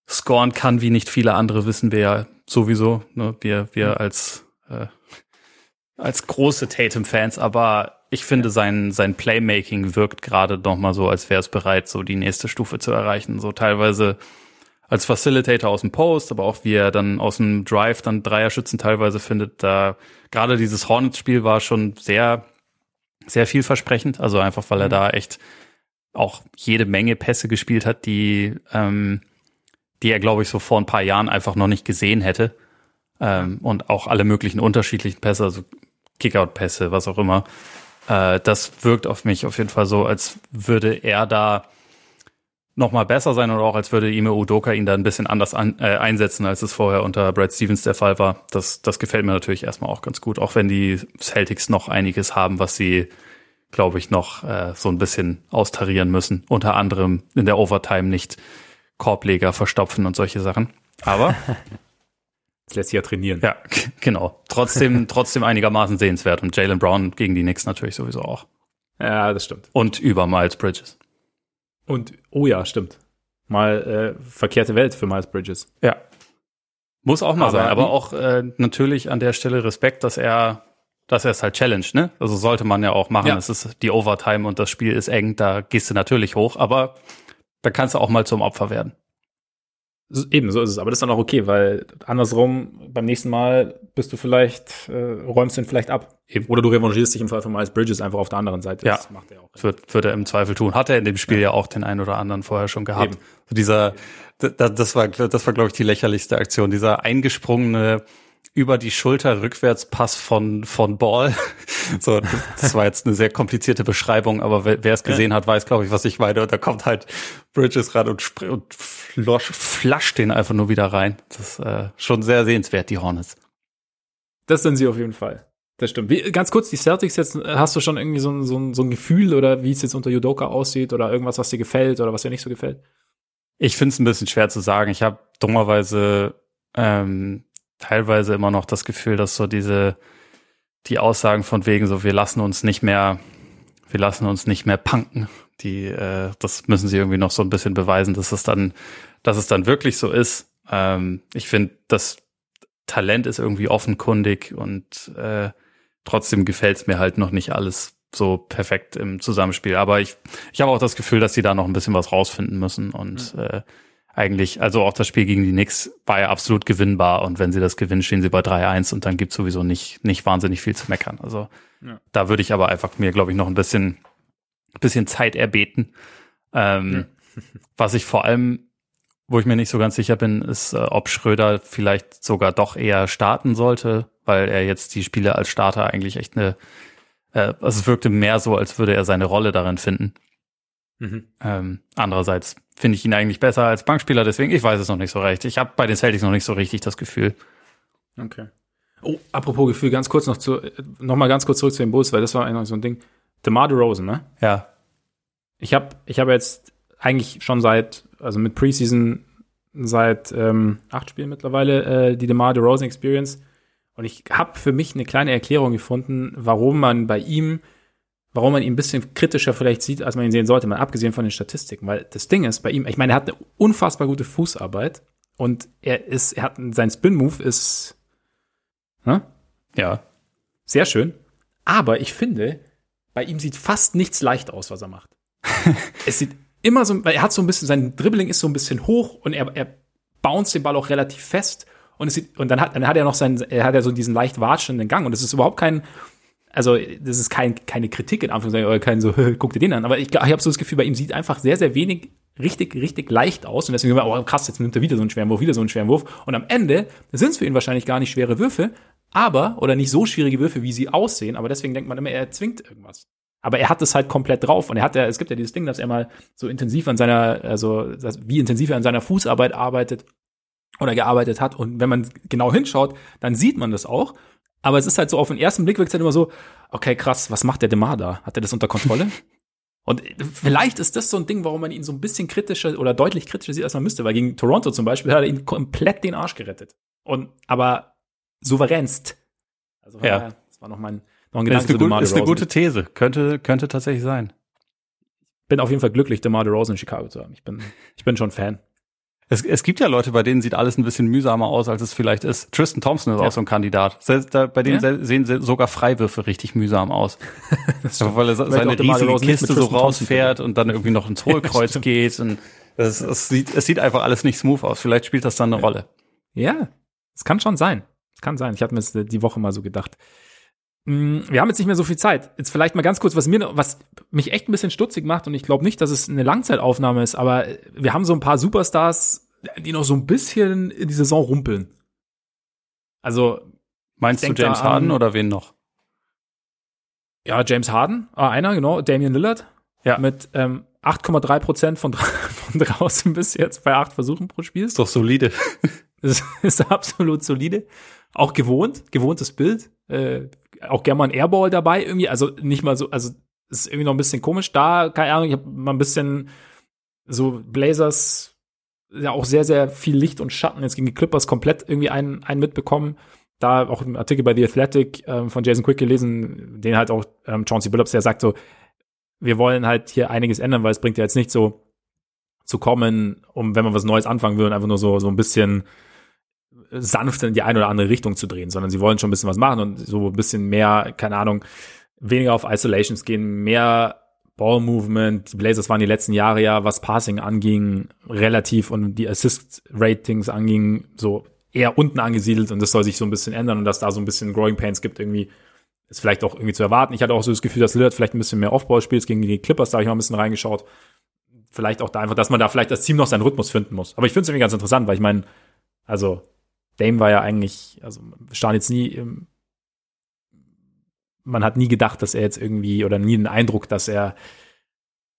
Speaker 2: scoren kann, wie nicht viele andere, wissen wir ja sowieso. Ne? Wir, wir mhm. als, äh, als große Tatum-Fans, aber ich finde, sein, sein Playmaking wirkt gerade noch mal so, als wäre es bereit, so die nächste Stufe zu erreichen. So teilweise als Facilitator aus dem Post, aber auch wie er dann aus dem Drive dann Dreierschützen teilweise findet. Da gerade dieses Hornets-Spiel war schon sehr, sehr vielversprechend. Also einfach, weil er mhm. da echt auch jede Menge Pässe gespielt hat, die ähm, die er, glaube ich, so vor ein paar Jahren einfach noch nicht gesehen hätte. Ähm, und auch alle möglichen unterschiedlichen Pässe, also Kickout-Pässe, was auch immer. Äh, das wirkt auf mich auf jeden Fall so, als würde er da noch mal besser sein oder auch als würde Ime Udoka ihn da ein bisschen anders an, äh, einsetzen, als es vorher unter Brad Stevens der Fall war. Das, das gefällt mir natürlich erstmal auch ganz gut, auch wenn die Celtics noch einiges haben, was sie, glaube ich, noch äh, so ein bisschen austarieren müssen. Unter anderem in der Overtime nicht Korbleger verstopfen und solche Sachen. Aber
Speaker 1: Das lässt sich ja trainieren.
Speaker 2: ja, genau. Trotzdem, trotzdem einigermaßen sehenswert. Und Jalen Brown gegen die Knicks natürlich sowieso auch.
Speaker 1: Ja, das stimmt.
Speaker 2: Und über Miles Bridges.
Speaker 1: Und, oh ja, stimmt. Mal äh, verkehrte Welt für Miles Bridges.
Speaker 2: Ja. Muss auch mal
Speaker 1: Aber
Speaker 2: sein. Aber auch äh, natürlich an der Stelle Respekt, dass er, dass er es halt challenge, ne? Also sollte man ja auch machen.
Speaker 1: Ja.
Speaker 2: Es ist die Overtime und das Spiel ist eng, da gehst du natürlich hoch, aber da kannst du auch mal zum Opfer werden.
Speaker 1: Eben, so ist es. Aber das ist dann auch okay, weil andersrum, beim nächsten Mal bist du vielleicht, äh, räumst den vielleicht ab.
Speaker 2: Eben.
Speaker 1: Oder du revanchierst dich im Fall von Miles Bridges einfach auf der anderen Seite.
Speaker 2: Ja.
Speaker 1: Das macht er auch.
Speaker 2: Wird, wird er im Zweifel tun. Hat er in dem Spiel ja, auch den einen oder anderen vorher schon gehabt.
Speaker 1: Eben.
Speaker 2: So dieser, das, das war, das war, glaube ich, die lächerlichste Aktion. Dieser eingesprungene über die Schulter Rückwärtspass von, von Ball. So, das war jetzt eine sehr komplizierte Beschreibung, aber wer, es gesehen hat, weiß, glaube ich, was ich meine. Und da kommt halt Bridges ran und, und flosch, flasht den einfach nur wieder rein. Das ist äh, schon sehr sehenswert, die Hornets.
Speaker 1: Das sind sie auf jeden Fall. Das stimmt. Wie, ganz kurz, die Celtics jetzt, äh, hast du schon irgendwie so ein, so, ein, so ein Gefühl oder wie es jetzt unter Judoka aussieht oder irgendwas, was dir gefällt oder was dir nicht so gefällt?
Speaker 2: Ich finde es ein bisschen schwer zu sagen. Ich habe dummerweise ähm, teilweise immer noch das Gefühl, dass so diese die Aussagen von wegen so wir lassen uns nicht mehr wir lassen uns nicht mehr punken. Die äh, das müssen sie irgendwie noch so ein bisschen beweisen, dass es dann dass es dann wirklich so ist. Ähm, ich finde das Talent ist irgendwie offenkundig und äh, trotzdem gefällt es mir halt noch nicht alles so perfekt im Zusammenspiel. Aber ich, ich habe auch das Gefühl, dass sie da noch ein bisschen was rausfinden müssen. Und äh, eigentlich, also auch das Spiel gegen die Knicks war ja absolut gewinnbar. Und wenn sie das gewinnen, stehen sie bei 3-1 und dann gibt's sowieso nicht, nicht wahnsinnig viel zu meckern. Also
Speaker 1: Ja.
Speaker 2: da würde ich aber einfach mir, glaube ich, noch ein bisschen, bisschen Zeit erbeten. Ähm, Was ich vor allem wo ich mir nicht so ganz sicher bin, ist, äh, ob Schröder vielleicht sogar doch eher starten sollte, weil er jetzt die Spiele als Starter eigentlich echt eine, äh, also es wirkte mehr so, als würde er seine Rolle darin finden.
Speaker 1: Mhm.
Speaker 2: Ähm, andererseits finde ich ihn eigentlich besser als Bankspieler, deswegen, ich weiß es noch nicht so recht. Ich habe bei den Celtics noch nicht so richtig das Gefühl.
Speaker 1: Okay. Oh, apropos Gefühl, ganz kurz noch zu, äh, noch mal ganz kurz zurück zu den Bulls, weil das war eigentlich so ein Ding. DeMar DeRozan, ne?
Speaker 2: Ja.
Speaker 1: Ich habe ich hab jetzt eigentlich schon seit, also mit Preseason seit ähm, acht Spielen mittlerweile äh, die DeMar DeRozan Experience und ich habe für mich eine kleine Erklärung gefunden, warum man bei ihm, warum man ihn ein bisschen kritischer vielleicht sieht, als man ihn sehen sollte, mal abgesehen von den Statistiken, weil das Ding ist bei ihm, ich meine, er hat eine unfassbar gute Fußarbeit und er ist, er hat sein Spin-Move ist ne?
Speaker 2: Ja.
Speaker 1: Sehr schön. Aber ich finde, bei ihm sieht fast nichts leicht aus, was er macht. es sieht immer so, weil er hat so ein bisschen, sein Dribbling ist so ein bisschen hoch und er, er bounced den Ball auch relativ fest. Und es sieht, und dann hat, dann hat er noch seinen, er hat ja so diesen leicht watschenden Gang und das ist überhaupt kein, also das ist kein, keine Kritik in Anführungszeichen oder kein so, guck dir den an. Aber ich, ich habe so das Gefühl, bei ihm sieht einfach sehr, sehr wenig richtig, richtig leicht aus. Und deswegen, wir, oh krass, jetzt nimmt er wieder so einen schweren Wurf, wieder so einen schweren Wurf. Und am Ende sind es für ihn wahrscheinlich gar nicht schwere Würfe, aber, oder nicht so schwierige Würfe, wie sie aussehen, aber deswegen denkt man immer, er zwingt irgendwas. Aber er hat es halt komplett drauf und er hat ja, es gibt ja dieses Ding, dass er mal so intensiv an seiner, also wie intensiv er an seiner Fußarbeit arbeitet oder gearbeitet hat und wenn man genau hinschaut, dann sieht man das auch. Aber es ist halt so, auf den ersten Blick wirkt es halt immer so, okay, krass, was macht der Demar da? Hat er das unter Kontrolle? und vielleicht ist das so ein Ding, warum man ihn so ein bisschen kritischer oder deutlich kritischer sieht, als man müsste, weil gegen Toronto zum Beispiel hat er ihn komplett den Arsch gerettet. Und, aber souveränst. Also,
Speaker 2: Ja.
Speaker 1: daher, das war noch mein, noch ein
Speaker 2: Das ist
Speaker 1: Gedanke
Speaker 2: eine,
Speaker 1: zu
Speaker 2: gut, ist eine gute These. Könnte, könnte tatsächlich sein.
Speaker 1: bin auf jeden Fall glücklich, DeMar DeRozan in Chicago zu haben. Ich bin, ich bin schon Fan.
Speaker 2: Es, es gibt ja Leute, bei denen sieht alles ein bisschen mühsamer aus, als es vielleicht ist. Tristan Thompson ist
Speaker 1: Ja.
Speaker 2: auch so ein Kandidat. Selbst da, bei denen
Speaker 1: Ja?
Speaker 2: se- sehen se- sogar Freiwürfe richtig mühsam aus. Ja, weil er seine riesige Kiste so rausfährt und dann irgendwie noch ins Hohlkreuz
Speaker 1: stimmt.
Speaker 2: geht. Und es, es, sieht, es sieht einfach alles nicht smooth aus. Vielleicht spielt das dann eine Rolle.
Speaker 1: Ja, es kann schon sein. Es kann sein. Ich habe mir das die Woche mal so gedacht. Mm, Wir haben jetzt nicht mehr so viel Zeit. Jetzt vielleicht mal ganz kurz, was mir, was mich echt ein bisschen stutzig macht und ich glaube nicht, dass es eine Langzeitaufnahme ist, aber wir haben so ein paar Superstars, die noch so ein bisschen in die Saison rumpeln. Also
Speaker 2: Meinst du James
Speaker 1: an-
Speaker 2: Harden oder wen noch?
Speaker 1: Ja, James Harden, ah, einer, genau, Damian Lillard.
Speaker 2: Ja.
Speaker 1: Mit ähm, 8,3 Prozent von, von draußen bis jetzt bei acht Versuchen pro Spiel.
Speaker 2: Ist doch solide.
Speaker 1: Das ist absolut solide. Auch gewohnt, gewohntes Bild. Äh, auch gerne mal ein Airball dabei irgendwie. Also nicht mal so, also ist irgendwie noch ein bisschen komisch. Da, keine Ahnung, ich habe mal ein bisschen so Blazers ja auch sehr, sehr viel Licht und Schatten jetzt gegen die Clippers komplett irgendwie einen, einen mitbekommen. Da auch ein Artikel bei The Athletic ähm, von Jason Quick gelesen, den halt auch ähm, Chauncey Billups, der sagt so, wir wollen halt hier einiges ändern, weil es bringt ja jetzt nicht so zu kommen, um wenn man was Neues anfangen will, einfach nur so, so ein bisschen sanft in die eine oder andere Richtung zu drehen, sondern sie wollen schon ein bisschen was machen und so ein bisschen mehr, keine Ahnung, weniger auf Isolations gehen, mehr Ball Movement. Die Blazers waren die letzten Jahre ja, was Passing anging, relativ und die Assist Ratings anging, so eher unten angesiedelt und das soll sich so ein bisschen ändern und dass da so ein bisschen Growing Pains gibt irgendwie ist vielleicht auch irgendwie zu erwarten. Ich hatte auch so das Gefühl, dass Lillard vielleicht ein bisschen mehr Offball spielt gegen die Clippers, da habe ich mal ein bisschen reingeschaut. Vielleicht auch da einfach, dass man da vielleicht das Team noch seinen Rhythmus finden muss. Aber ich finde es irgendwie ganz interessant, weil ich meine, also Dame war ja eigentlich, also stand jetzt nie im, man hat nie gedacht, dass er jetzt irgendwie oder nie den Eindruck, dass er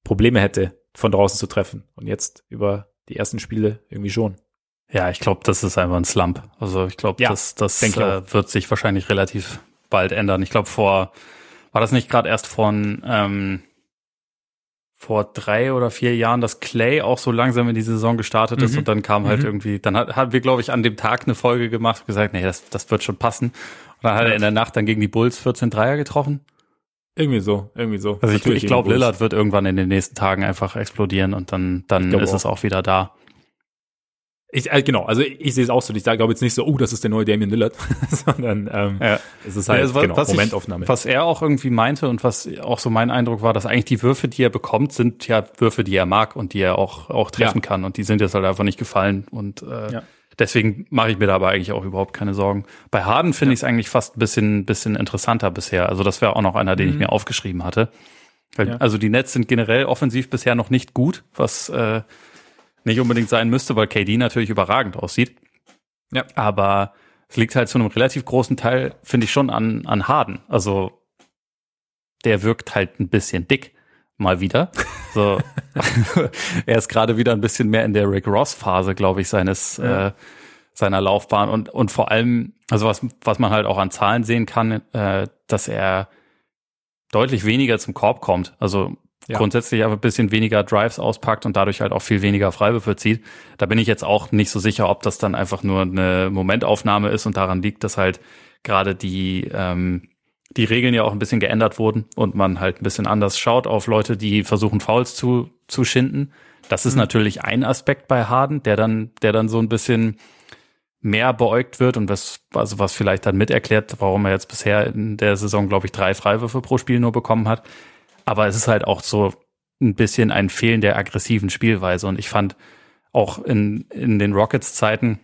Speaker 1: Probleme hätte, von draußen zu treffen. Und jetzt über die ersten Spiele irgendwie schon.
Speaker 2: Ja, ich glaube, das ist einfach ein Slump. Also ich glaube,
Speaker 1: Ja,
Speaker 2: das, das äh, wird sich wahrscheinlich relativ bald ändern. Ich glaube, vor war das nicht gerade erst von ähm, vor drei oder vier Jahren, dass Clay auch so langsam in die Saison gestartet ist
Speaker 1: Mhm.
Speaker 2: und dann kam halt
Speaker 1: Mhm.
Speaker 2: irgendwie, dann hat, haben wir, glaube ich, an dem Tag eine Folge gemacht und gesagt, nee, das, das wird schon passen. Und dann hat
Speaker 1: Ja.
Speaker 2: er in der Nacht dann gegen die Bulls 14 Dreier getroffen.
Speaker 1: Irgendwie so, irgendwie so.
Speaker 2: Also ich,
Speaker 1: Natürlich
Speaker 2: ich glaube. Lillard wird irgendwann in den nächsten Tagen einfach explodieren und dann, dann ist es auch wieder da.
Speaker 1: Ich, äh, genau, also ich, ich sehe es auch so. Ich glaube jetzt nicht so, oh, das ist der neue Damian Lillard, sondern ähm,
Speaker 2: Ja.
Speaker 1: es ist halt
Speaker 2: Ja, was-
Speaker 1: genau,
Speaker 2: was ich-
Speaker 1: Momentaufnahme.
Speaker 2: Was er auch irgendwie meinte und was auch so mein Eindruck war, dass eigentlich die Würfe, die er bekommt, sind ja Würfe, die er mag und die er auch, auch treffen kann. Und die sind jetzt halt einfach nicht gefallen. Und äh,
Speaker 1: Ja.
Speaker 2: deswegen mache ich mir da aber eigentlich auch überhaupt keine Sorgen. Bei Harden finde ich es eigentlich fast ein bisschen, bisschen interessanter bisher. Also das wäre auch noch einer, den ich
Speaker 1: Mhm.
Speaker 2: mir aufgeschrieben hatte.
Speaker 1: Ja.
Speaker 2: Also die Nets sind generell offensiv bisher noch nicht gut, was äh, nicht unbedingt sein müsste, weil KD natürlich überragend aussieht.
Speaker 1: Ja.
Speaker 2: Aber es liegt halt zu einem relativ großen Teil, finde ich, schon an, an Harden. Also der wirkt halt ein bisschen dick. Mal wieder. So, er ist gerade wieder ein bisschen mehr in der Rick Ross Phase, glaube ich, seines
Speaker 1: Ja.
Speaker 2: äh, seiner Laufbahn und und vor allem, also was was man halt auch an Zahlen sehen kann, äh, dass er deutlich weniger zum Korb kommt. Also
Speaker 1: Ja.
Speaker 2: grundsätzlich aber ein bisschen weniger Drives auspackt und dadurch halt auch viel weniger Freiwürfe zieht. Da bin ich jetzt auch nicht so sicher, ob das dann einfach nur eine Momentaufnahme ist und daran liegt, dass halt gerade die ähm, die Regeln ja auch ein bisschen geändert wurden und man halt ein bisschen anders schaut auf Leute, die versuchen Fouls zu zu schinden. Das ist
Speaker 1: Mhm.
Speaker 2: natürlich ein Aspekt bei Harden, der dann der dann so ein bisschen mehr beäugt wird und was, also was vielleicht dann mit erklärt, warum er jetzt bisher in der Saison, glaube ich, drei Freiwürfe pro Spiel nur bekommen hat. Aber es ist halt auch so ein bisschen ein Fehlen der aggressiven Spielweise. Und ich fand auch in, in den Rockets-Zeiten,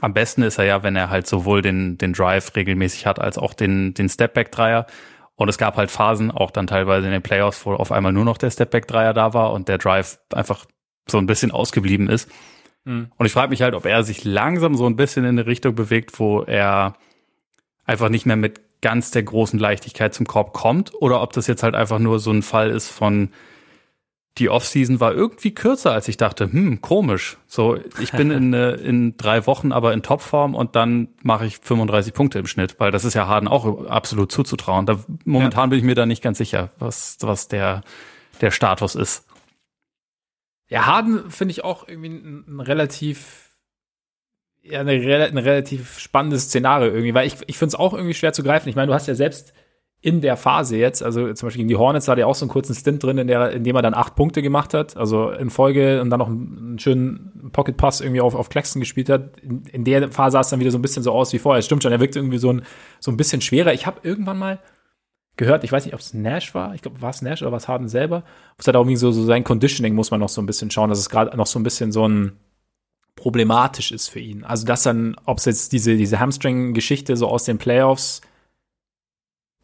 Speaker 2: am besten ist er ja, wenn er halt sowohl den, den Drive regelmäßig hat, als auch den, den Stepback-Dreier. Und es gab halt Phasen, auch dann teilweise in den Playoffs, wo auf einmal nur noch der Stepback-Dreier da war und der Drive einfach so ein bisschen ausgeblieben ist.
Speaker 1: Mhm.
Speaker 2: Und ich frage mich halt, ob er sich langsam so ein bisschen in eine Richtung bewegt, wo er einfach nicht mehr mit ganz der großen Leichtigkeit zum Korb kommt oder ob das jetzt halt einfach nur so ein Fall ist von die Offseason war irgendwie kürzer, als ich dachte. Hm, komisch. So, ich bin in, äh, in drei Wochen aber in Topform und dann mache ich 35 Punkte im Schnitt, weil das ist ja Harden auch absolut zuzutrauen. Da, momentan bin ich mir da nicht ganz sicher, was, was der, der Status ist.
Speaker 1: Ja, Harden finde ich auch irgendwie ein relativ, ja, eine, ein relativ spannendes Szenario irgendwie, weil ich, ich finde es auch irgendwie schwer zu greifen. Ich meine, du hast ja selbst in der Phase jetzt, also zum Beispiel gegen die Hornets hat er auch so einen kurzen Stint drin, in, der, in dem er dann acht Punkte gemacht hat, also in Folge und dann noch einen, schönen Pocket Pass irgendwie auf, auf Claxton gespielt hat. In, in der Phase sah es dann wieder so ein bisschen so aus wie vorher. Es stimmt schon, er wirkt irgendwie so ein, so ein bisschen schwerer. Ich habe irgendwann mal gehört, ich weiß nicht, ob es Nash war, ich glaube, war es Nash oder was Harden selber, wo es halt auch irgendwie so, so sein Conditioning muss man noch so ein bisschen schauen, dass es gerade noch so ein bisschen so ein problematisch ist für ihn. Also dass dann, ob es jetzt diese, diese Hamstring-Geschichte so aus den Playoffs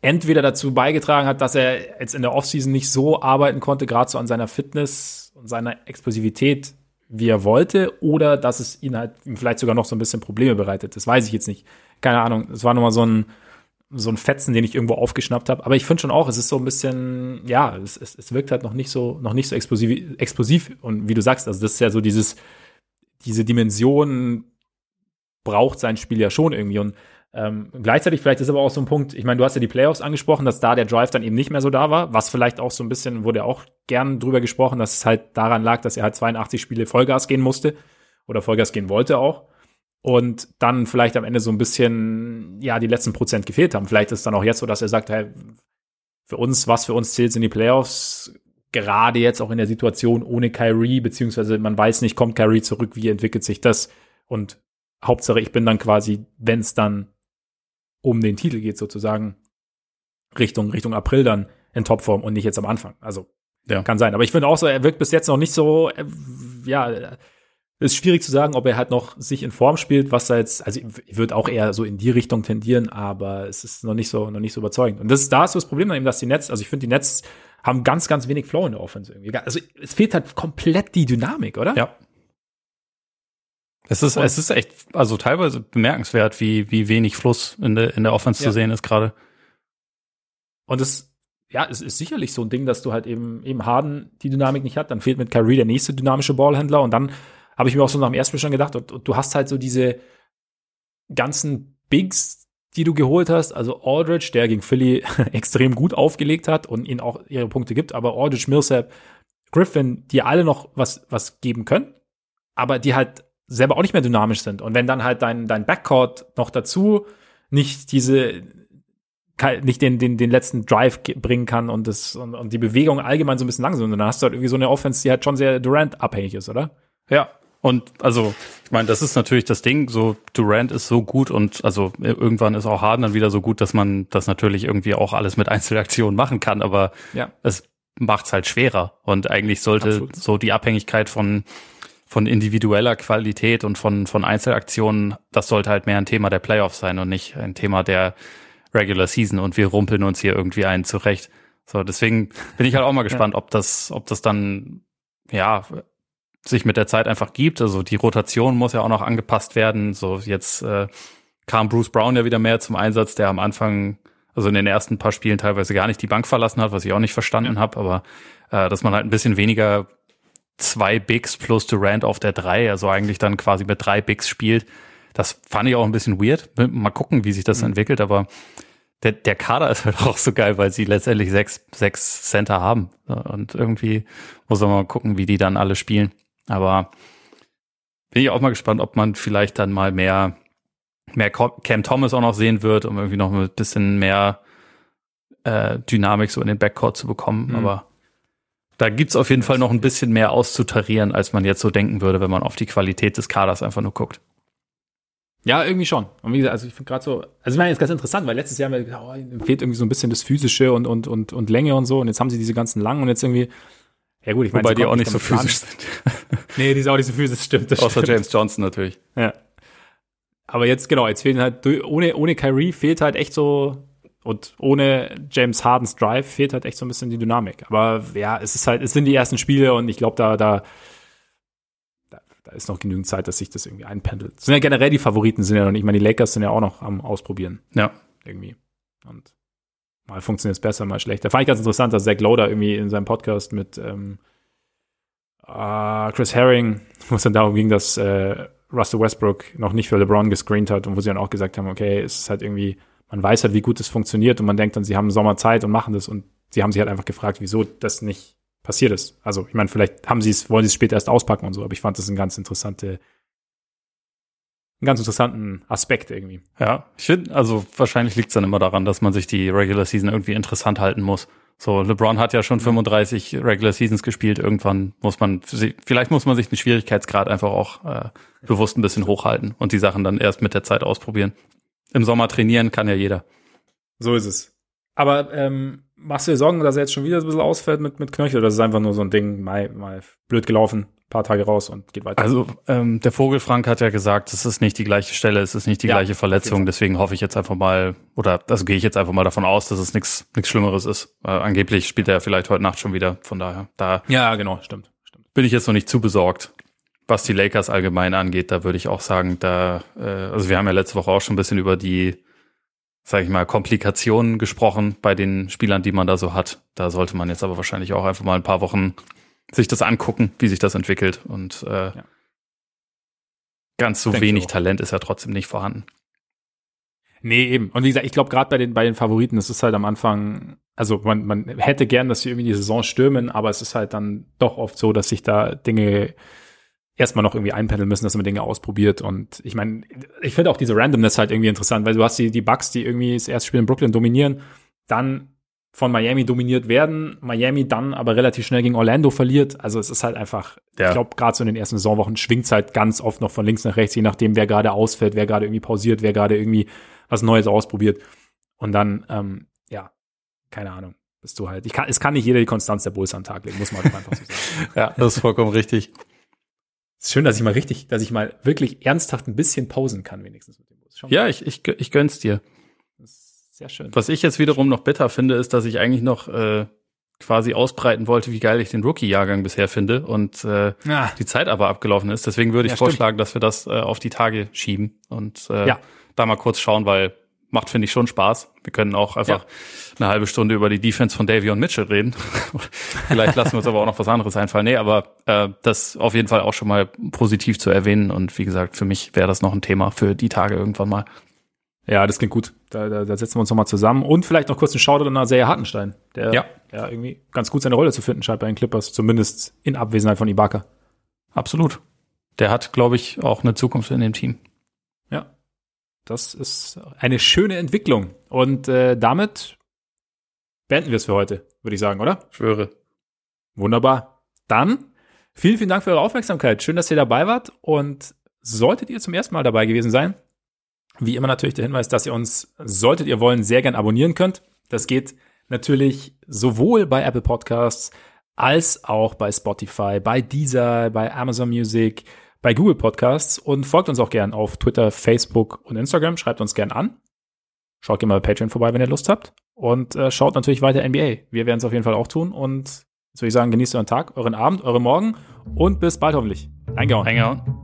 Speaker 1: entweder dazu beigetragen hat, dass er jetzt in der Offseason nicht so arbeiten konnte, gerade so an seiner Fitness und seiner Explosivität, wie er wollte, oder dass es ihn halt vielleicht sogar noch so ein bisschen Probleme bereitet. Das weiß ich jetzt nicht. Keine Ahnung. Es war nochmal so ein, so ein Fetzen, den ich irgendwo aufgeschnappt habe. Aber ich finde schon auch, es ist so ein bisschen, ja, es, es, es wirkt halt noch nicht so, noch nicht so explosiv, explosiv. Und wie du sagst, also das ist ja so dieses, diese Dimension braucht sein Spiel ja schon irgendwie. Und ähm, gleichzeitig vielleicht ist aber auch so ein Punkt, ich meine, du hast ja die Playoffs angesprochen, dass da der Drive dann eben nicht mehr so da war, was vielleicht auch so ein bisschen, wurde auch gern drüber gesprochen, dass es halt daran lag, dass er halt 82 Spiele Vollgas gehen musste oder Vollgas gehen wollte auch und dann vielleicht am Ende so ein bisschen, ja, die letzten Prozent gefehlt haben. Vielleicht ist es dann auch jetzt so, dass er sagt, hey, für uns, was für uns zählt, sind die Playoffs, gerade jetzt auch in der Situation ohne Kyrie, beziehungsweise man weiß nicht, kommt Kyrie zurück, wie entwickelt sich das und Hauptsache, ich bin dann quasi, wenn es dann um den Titel geht, sozusagen, Richtung, Richtung April dann in Topform und nicht jetzt am Anfang. Also, ja. kann sein. Aber ich finde auch so, er wirkt bis jetzt noch nicht so, äh, ja, ist schwierig zu sagen, ob er halt noch sich in Form spielt, was da jetzt, also ich würde auch eher so in die Richtung tendieren, aber es ist noch nicht so, noch nicht so überzeugend. Und das, da ist so das Problem dann eben, dass die Netz, also ich finde, die Netz haben ganz, ganz wenig Flow in der Offense irgendwie. Also es fehlt halt komplett die Dynamik, oder?
Speaker 2: Ja. Es ist, es ist echt, also teilweise bemerkenswert, wie, wie wenig Fluss in der, in der Offense ja. zu sehen ist gerade.
Speaker 1: Und es, ja, es ist sicherlich so ein Ding, dass du halt eben, eben Harden die Dynamik nicht hat. Dann fehlt mit Kyrie der nächste dynamische Ballhändler und dann habe ich mir auch so nach dem ersten Spiel schon gedacht, und, und, du hast halt so diese ganzen Bigs, die du geholt hast, also Aldridge, der gegen Philly extrem gut aufgelegt hat und ihnen auch ihre Punkte gibt, aber Aldridge, Millsap, Griffin, die alle noch was, was geben können, aber die halt selber auch nicht mehr dynamisch sind. Und wenn dann halt dein, dein Backcourt noch dazu nicht diese, nicht den, den, den letzten Drive bringen kann und das, und, und die Bewegung allgemein so ein bisschen langsam, dann hast du halt irgendwie so eine Offense, die halt schon sehr Durant abhängig ist, oder?
Speaker 2: Ja, und also, ich meine, das ist natürlich das Ding, so Durant ist so gut und also irgendwann ist auch Harden dann wieder so gut, dass man das natürlich irgendwie auch alles mit Einzelaktionen machen kann, aber ja. es macht's halt schwerer. Und eigentlich sollte Absolut. so die Abhängigkeit von, von individueller Qualität und von, von Einzelaktionen, das sollte halt mehr ein Thema der Playoffs sein und nicht ein Thema der Regular Season und wir rumpeln uns hier irgendwie einen zurecht. So, deswegen bin ich halt auch mal gespannt, ja. ob das, ob das dann, ja, sich mit der Zeit einfach gibt. Also die Rotation muss ja auch noch angepasst werden. So jetzt äh, kam Bruce Brown ja wieder mehr zum Einsatz, der am Anfang, also in den ersten paar Spielen teilweise gar nicht die Bank verlassen hat, was ich auch nicht verstanden ja. habe, aber äh, dass man halt ein bisschen weniger zwei Bigs plus Durant auf der drei, also eigentlich dann quasi mit drei Bigs spielt. Das fand ich auch ein bisschen weird. Mal gucken, wie sich das mhm. entwickelt, aber der, der Kader ist halt auch so geil, weil sie letztendlich sechs, sechs Center haben. Und irgendwie muss man mal gucken, wie die dann alle spielen. Aber bin ich auch mal gespannt, ob man vielleicht dann mal mehr, mehr Cam Thomas auch noch sehen wird, um irgendwie noch ein bisschen mehr äh, Dynamik so in den Backcourt zu bekommen. Mhm. Aber da gibt's auf jeden Fall noch ein bisschen mehr auszutarieren, als man jetzt so denken würde, wenn man auf die Qualität des Kaders einfach nur guckt.
Speaker 1: Ja, irgendwie schon. Und wie gesagt, also ich finde gerade so, also ich meine, jetzt ganz interessant, weil letztes Jahr haben wir gesagt, oh, fehlt irgendwie so ein bisschen das Physische und, und, und, und Länge und so. Und jetzt haben sie diese ganzen langen und jetzt irgendwie
Speaker 2: ja gut, ich meine, Wobei die auch nicht so physisch sind.
Speaker 1: nee, die sind auch nicht so physisch, stimmt.
Speaker 2: Das Außer stimmt. James Johnson natürlich.
Speaker 1: Ja. Aber jetzt, genau, jetzt fehlen halt, ohne, ohne Kyrie fehlt halt echt so, und ohne James Hardens Drive fehlt halt echt so ein bisschen die Dynamik. Aber ja, es ist halt, es sind die ersten Spiele und ich glaube, da, da, da, ist noch genügend Zeit, dass sich das irgendwie einpendelt. Das sind ja generell die Favoriten, sind ja noch nicht. Ich meine, die Lakers sind ja auch noch am Ausprobieren.
Speaker 2: Ja.
Speaker 1: Irgendwie. Und Mal funktioniert es besser, mal schlechter. Fand ich ganz interessant, dass Zach Loader irgendwie in seinem Podcast mit ähm, äh, Chris Herring, wo es dann darum ging, dass äh, Russell Westbrook noch nicht für LeBron gescreent hat und wo sie dann auch gesagt haben, okay, es ist halt irgendwie, man weiß halt, wie gut es funktioniert und man denkt dann, sie haben Sommerzeit und machen das und sie haben sich halt einfach gefragt, wieso das nicht passiert ist. Also, ich meine, vielleicht haben sie es, wollen sie es später erst auspacken und so, aber ich fand das eine ganz interessante einen ganz interessanten Aspekt irgendwie.
Speaker 2: Ja, ich finde, also wahrscheinlich liegt es dann immer daran, dass man sich die Regular Season irgendwie interessant halten muss. So, LeBron hat ja schon 35 Regular Seasons gespielt. Irgendwann muss man, vielleicht muss man sich den Schwierigkeitsgrad einfach auch äh, bewusst ein bisschen hochhalten und die Sachen dann erst mit der Zeit ausprobieren. Im Sommer trainieren kann ja jeder.
Speaker 1: So ist es. Aber ähm, machst du dir Sorgen, dass er jetzt schon wieder so ein bisschen ausfällt mit, mit Knöchel oder ist es einfach nur so ein Ding, mal, mal blöd gelaufen? Paar Tage raus und geht weiter.
Speaker 2: Also ähm, der Vogelfrank hat ja gesagt, es ist nicht die gleiche Stelle, es ist nicht die ja, gleiche Verletzung, deswegen hoffe ich jetzt einfach mal, oder also gehe ich jetzt einfach mal davon aus, dass es nichts nichts Schlimmeres ist. Äh, angeblich spielt er vielleicht heute Nacht schon wieder, von daher. Da
Speaker 1: ja, genau, stimmt, stimmt.
Speaker 2: Bin ich jetzt noch nicht zu besorgt. Was die Lakers allgemein angeht, da würde ich auch sagen, da, äh, also wir haben ja letzte Woche auch schon ein bisschen über die sag ich mal, Komplikationen gesprochen bei den Spielern, die man da so hat. Da sollte man jetzt aber wahrscheinlich auch einfach mal ein paar Wochen sich das angucken, wie sich das entwickelt. Und äh, ja. ganz so wenig Talent ist ja trotzdem nicht vorhanden.
Speaker 1: Nee, eben. Und wie gesagt, ich glaube, gerade bei den, bei den Favoriten, das ist halt am Anfang, also man, man hätte gern, dass sie irgendwie die Saison stürmen, aber es ist halt dann doch oft so, dass sich da Dinge erstmal noch irgendwie einpendeln müssen, dass man Dinge ausprobiert. Und ich meine, ich finde auch diese Randomness halt irgendwie interessant, weil du hast die, die Bugs, die irgendwie das erste Spiel in Brooklyn dominieren, dann von Miami dominiert werden, Miami dann aber relativ schnell gegen Orlando verliert. Also es ist halt einfach, ja. ich glaube, gerade so in den ersten Saisonwochen schwingt es halt ganz oft noch von links nach rechts, je nachdem, wer gerade ausfällt, wer gerade irgendwie pausiert, wer gerade irgendwie was Neues ausprobiert. Und dann, ähm, ja, keine Ahnung, bist du halt. Ich kann, es kann nicht jeder die Konstanz der Bulls an den Tag legen, muss man einfach so
Speaker 2: sagen. ja, das ist vollkommen richtig.
Speaker 1: Es ist schön, dass ich mal richtig, dass ich mal wirklich ernsthaft ein bisschen pausen kann, wenigstens mit dem
Speaker 2: Bus. Ja, ich, ich, ich gönn's dir. Sehr schön. Was ich jetzt wiederum noch bitter finde, ist, dass ich eigentlich noch äh, quasi ausbreiten wollte, wie geil ich den Rookie-Jahrgang bisher finde und äh, ja. die Zeit aber abgelaufen ist. Deswegen würde ich ja, vorschlagen, dass wir das äh, auf die Tage schieben und äh, ja. da mal kurz schauen, weil macht, finde ich, schon Spaß. Wir können auch einfach eine halbe Stunde über die Defense von Davion Mitchell reden. Vielleicht lassen wir uns aber auch noch was anderes einfallen. Nee, aber äh, das auf jeden Fall auch schon mal positiv zu erwähnen. Und wie gesagt, für mich wäre das noch ein Thema für die Tage irgendwann mal.
Speaker 1: Ja, das klingt gut. Da, da, da setzen wir uns nochmal zusammen. Und vielleicht noch kurz einen Shoutout an Isaiah Hartenstein, der ja. ja irgendwie ganz gut seine Rolle zu finden scheint bei den Clippers, zumindest in Abwesenheit von Ibaka.
Speaker 2: Absolut. Der hat, glaube ich, auch eine Zukunft in dem Team.
Speaker 1: Das ist eine schöne Entwicklung. Und äh, damit beenden wir es für heute, würde ich sagen, oder?
Speaker 2: Schwöre.
Speaker 1: Wunderbar. Dann vielen, vielen Dank für eure Aufmerksamkeit. Schön, dass ihr dabei wart. Und solltet ihr zum ersten Mal dabei gewesen sein, wie immer natürlich der Hinweis, dass ihr uns, solltet ihr wollen, sehr gern abonnieren könnt. Das geht natürlich sowohl bei Apple Podcasts als auch bei Spotify, bei Deezer, bei Amazon Music, bei Google Podcasts und folgt uns auch gern auf Twitter, Facebook und Instagram. Schreibt uns gern an. Schaut gerne mal bei Patreon vorbei, wenn ihr Lust habt. Und äh, schaut natürlich weiter NBA. Wir werden es auf jeden Fall auch tun. Und jetzt würde ich sagen, genießt euren Tag, euren Abend, euren Morgen und bis bald hoffentlich. Reingehauen. Reingehauen.